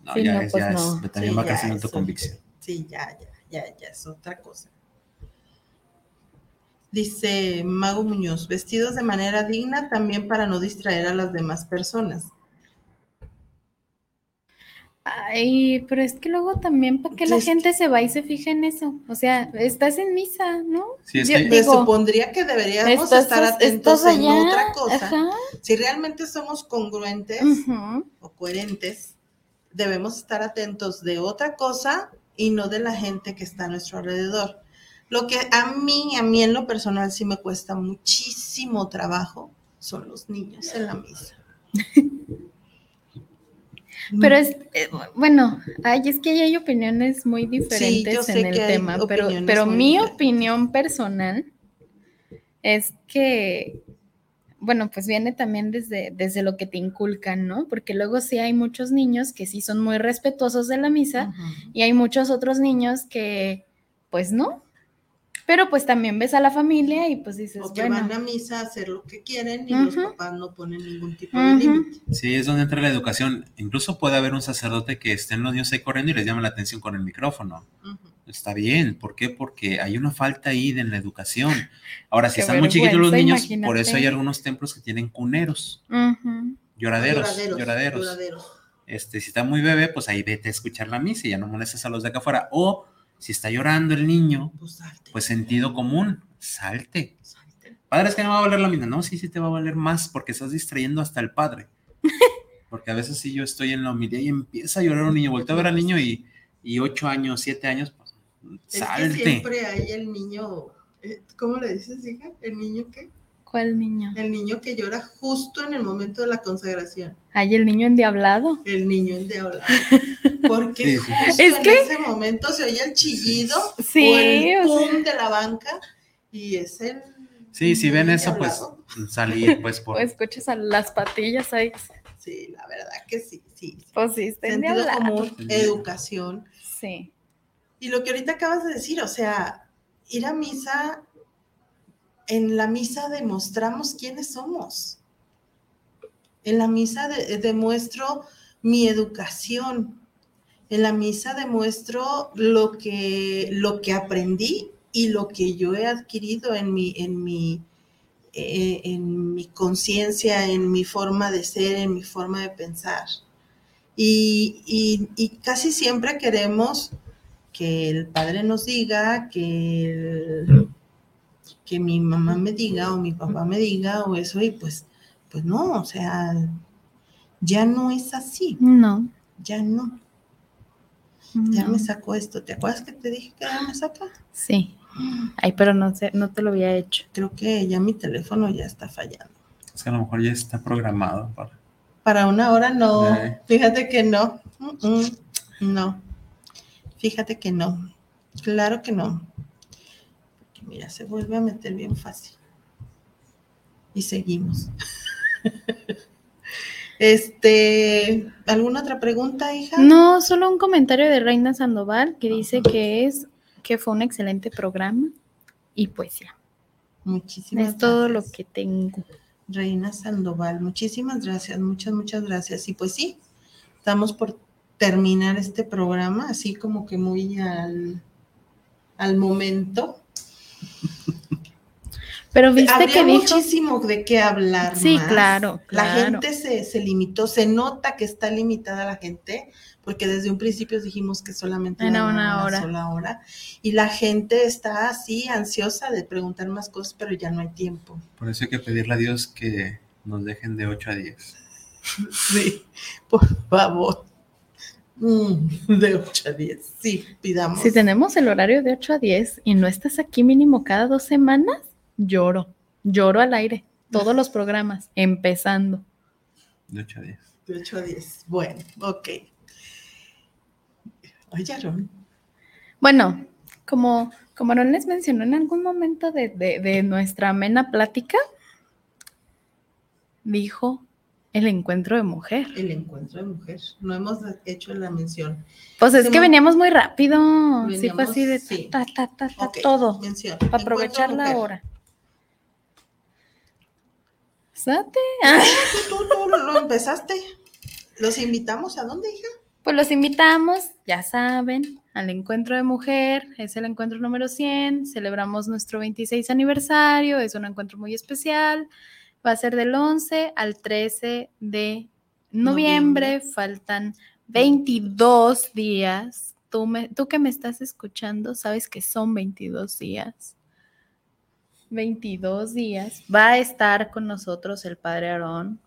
No, Sí, ya, no, es, pues ya es- también Sí, va ya creciendo tu convicción. Sí, ya, ya, ya, ya es otra cosa. Dice Mago Muñoz, vestidos de manera digna también para no distraer a las demás personas. Ay, pero es que luego también, ¿para qué la gente se va y se fija en eso? O sea, estás en misa, ¿no? Sí, es Yo que- Me digo, supondría que deberíamos estás- estar atentos en allá, otra cosa. Ajá. Si realmente somos congruentes ujú. o coherentes, debemos estar atentos de otra cosa y no de la gente que está a nuestro alrededor. Lo que a mí, a mí en lo personal sí me cuesta muchísimo trabajo son los niños en la misa. Pero es, eh, bueno, ay, es que ahí hay opiniones muy diferentes en el tema, pero, pero mi opinión personal es que, bueno, pues viene también desde, desde lo que te inculcan, ¿no? Porque luego sí hay muchos niños que sí son muy respetuosos de la misa y hay muchos otros niños que, pues no. Pero pues también ves a la familia y pues dices, O que bueno, van a misa a hacer lo que quieren y los Ujú. papás no ponen ningún tipo de Ujú. límite. Sí, es donde entra la educación. Incluso puede haber un sacerdote que estén los niños ahí corriendo y les llama la atención con el micrófono. Ujú. Está bien, ¿por qué? Porque hay una falta ahí de en la educación. Ahora, si están muy chiquitos los niños, por eso hay imagínate. algunos templos que tienen cuneros, lloraderos, Lloraderos, lloraderos. lloraderos. Este, si está muy bebé, pues ahí vete a escuchar la misa y ya no molestes a los de acá afuera. O si está llorando el niño, Pues salte, pues sentido común, salte. salte. Padre, es que no va a valer la misa. No, sí, sí te va a valer más porque estás distrayendo hasta el padre. Porque a veces si yo estoy en la homilía y empieza a llorar un niño, volteo a ver al niño y, y ocho años, siete años, pues Es salte. que siempre hay el niño, eh, ¿cómo le dices, hija? El niño que, ¿Cuál niño? el niño que llora justo en el momento de la consagración. Hay el niño endiablado. El niño en de hablar. Porque Sí, sí. justo Es en que- ese momento se oye el chillido Sí, o el o sea. pum de la banca y es el Sí, si ven eso, pues endiablado. salir, pues por... O escuchas a las patillas ahí. Sí, la verdad que sí, sí. sí. Pues sí, está Sentido endiablado. común, educación. Sí. Y lo que ahorita acabas de decir, o sea, ir a misa, en la misa demostramos quiénes somos. En la misa de- demuestro mi educación. En la misa demuestro lo que, lo que aprendí y lo que yo he adquirido en mi, en mi, eh, en mi conciencia, en mi forma de ser, en mi forma de pensar. Y, casi siempre queremos que el padre nos diga, que, que mi mamá me diga o mi papá me diga o eso, y pues, pues no, o sea, ya no es así, No. ya no, ya no. me sacó esto. ¿Te acuerdas que te dije que ya me saca? Sí. Ay, pero no sé, no te lo había hecho. Creo que ya mi teléfono ya está fallando. Es que a lo mejor ya está programado para... Para una hora no, Eh. fíjate que no, Mm, mm, no, fíjate que no, claro que no. Mira, se vuelve a meter bien fácil. Y seguimos. Este, ¿alguna otra pregunta, hija? No, solo un comentario de Reina Sandoval que dice que es que fue un excelente programa y pues ya. Muchísimas Es todo lo gracias. que tengo. Reina Sandoval, muchísimas gracias, muchas, muchas gracias. Y pues sí, estamos por terminar este programa, así como que muy al, al momento. Pero viste Habría que dijo. muchísimo de qué hablar. Sí, más. claro, La gente se, se limitó, se nota que está limitada la gente, porque desde un principio dijimos que solamente Era una hora. sola hora. Y la gente está así ansiosa de preguntar más cosas, pero ya no hay tiempo. Por eso hay que pedirle a Dios que nos dejen de 8 a 10. Sí, por favor. Mm, de 8 a 10, sí, pidamos. Si tenemos el horario de 8 a 10 y no estás aquí mínimo cada dos semanas, lloro. Lloro al aire. Todos los programas, empezando. De 8 a 10. De 8 a 10. Bueno, ok. ¿Oyeron? Bueno, como, como no les mencionó en algún momento de, de- de nuestra amena plática, dijo El encuentro de mujer. El encuentro de mujer. No hemos hecho la mención. Pues es que mo- veníamos muy rápido. sí, fue Veníamos- así de sí. ta, ta, ta, todo. Mención. Para aprovechar la hora. Sate. Tú, tú, tú lo empezaste. Los invitamos a dónde, hija? Pues los invitamos, ya saben, al encuentro de mujer. Es el encuentro número 100. Celebramos nuestro 26 aniversario. Es un encuentro muy especial. Va a ser del 11 al 13 de noviembre. Noviembre. Faltan 22 días. Tú, me, tú que me estás escuchando, sabes que son 22 días. 22 días. Va a estar con nosotros el padre Aarón.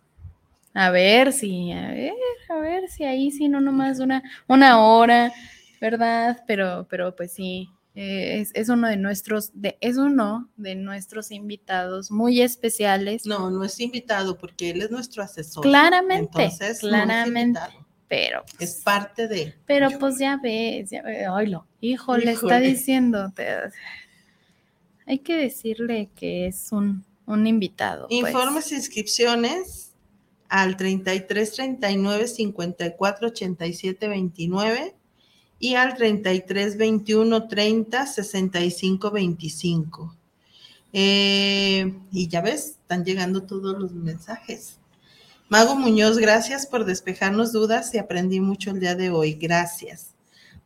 A ver si, a ver, a ver si ahí sí, no nomás una, una hora, ¿verdad? Pero, pero pues sí, eh, es, es uno de nuestros, de, es uno de nuestros invitados muy especiales. No, no es invitado porque él es nuestro asesor. Claramente, Entonces, no es claramente, pero, es parte de. pero pues ya ves, ya ves, oílo, hijo, le está Híjole. diciendo, te- hay que decirle que es un, un invitado. pues. Informes e inscripciones al 33 39 54 87 29 y al 33 21 30 65 25. Eh, y ya ves, están llegando todos los mensajes. Mago Muñoz, gracias por despejarnos dudas y aprendí mucho el día de hoy. Gracias.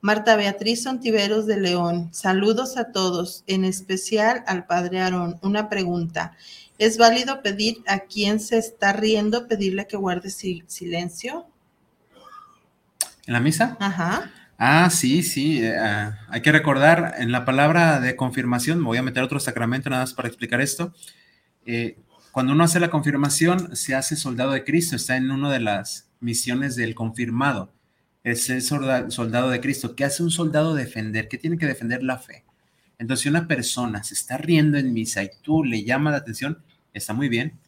Marta Beatriz Sontiveros de León, saludos a todos, en especial al padre Aarón. Una pregunta. ¿Es válido pedir a quien se está riendo, pedirle que guarde si- silencio? ¿En la misa? Ajá. Ah, sí, sí. eh, ah, hay que recordar en la palabra de confirmación, me voy a meter otro sacramento nada más para explicar esto. eh, cuando uno hace la confirmación, se hace soldado de Cristo, está en una de las misiones del confirmado. Es solda- soldado de Cristo. ¿Qué hace un soldado defender? ¿Qué tiene que defender la fe? Entonces, si una persona se está riendo en misa y tú le llamas la atención, está muy bien.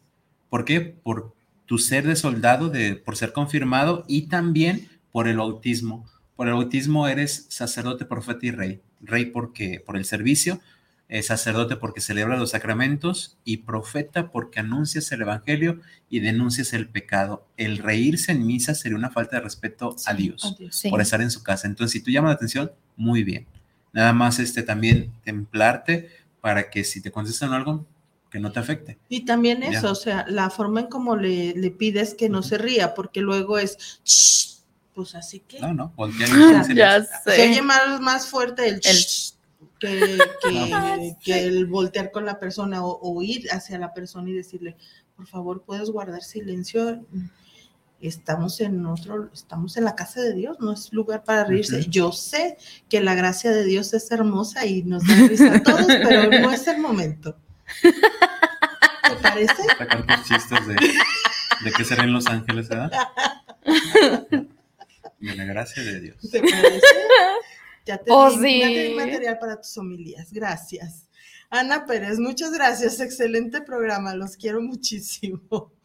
¿Por qué? Por tu ser de soldado, de, por ser confirmado y también por el bautismo. Por el bautismo eres sacerdote, profeta y rey. Rey porque por el servicio, eh, sacerdote porque celebra los sacramentos y profeta porque anuncias el evangelio y denuncias el pecado. El reírse en misa sería una falta de respeto a Dios. Sí. por estar en su casa. Entonces, si tú llamas la atención, muy bien. Nada más este también templarte para que si te contestan algo, que no te afecte. Y también Ya. eso, o sea, la forma en cómo le, le pides que no se ría, porque luego es, pues así que No, no, voltea y en serio. Ya se sé. oye más, más fuerte el, El- que, que, Ah, que el voltear con la persona o, o ir hacia la persona y decirle, por favor, puedes guardar silencio. Estamos en otro, estamos en la casa de Dios, no es lugar para reírse. Ujú. Yo sé que la gracia de Dios es hermosa y nos da risa a todos, pero no es el momento. ¿Te parece? Sacar tus chistes de, de qué serán los ángeles, ¿verdad? De la gracia de Dios. ¿Te parece? Ya te, Oh, ya material para tus homilías. Gracias. Ana Pérez, muchas gracias. Excelente programa. Los quiero muchísimo.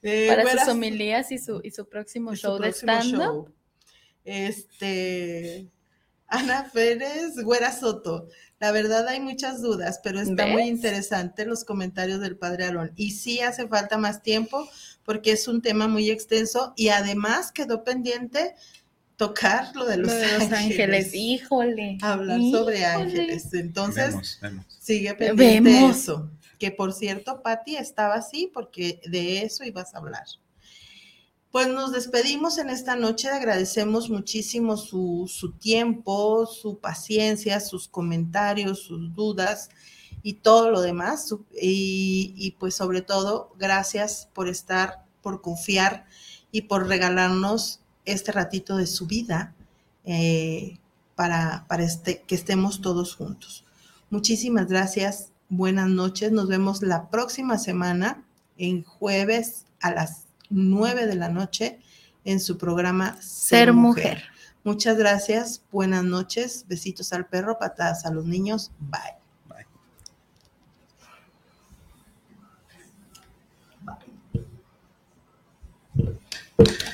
Eh, Para Güera- sus homilías y su, y su próximo y su show de próximo stand-up. show. Este. Ana Pérez, Güera Soto. La verdad hay muchas dudas, pero está muy interesante los comentarios del padre Aarón. Y sí hace falta más tiempo porque es un tema muy extenso y además quedó pendiente tocar lo de los, Lo de los ángeles. ángeles, híjole. hablar sobre ángeles. Entonces, Vemos, vemos. sigue pendiente Vemos. eso. Que por cierto, Patti estaba así porque de eso ibas a hablar. Pues nos despedimos en esta noche, agradecemos muchísimo su, su tiempo, su paciencia, sus comentarios, sus dudas y todo lo demás. Y, y pues sobre todo, gracias por estar, por confiar y por regalarnos este ratito de su vida eh, para, para este, que estemos todos juntos. Muchísimas gracias, buenas noches, nos vemos la próxima semana, en jueves a las 9 de la noche en su programa Ser, mujer. mujer. Muchas gracias, buenas noches, besitos al perro, patadas a los niños, bye. Bye.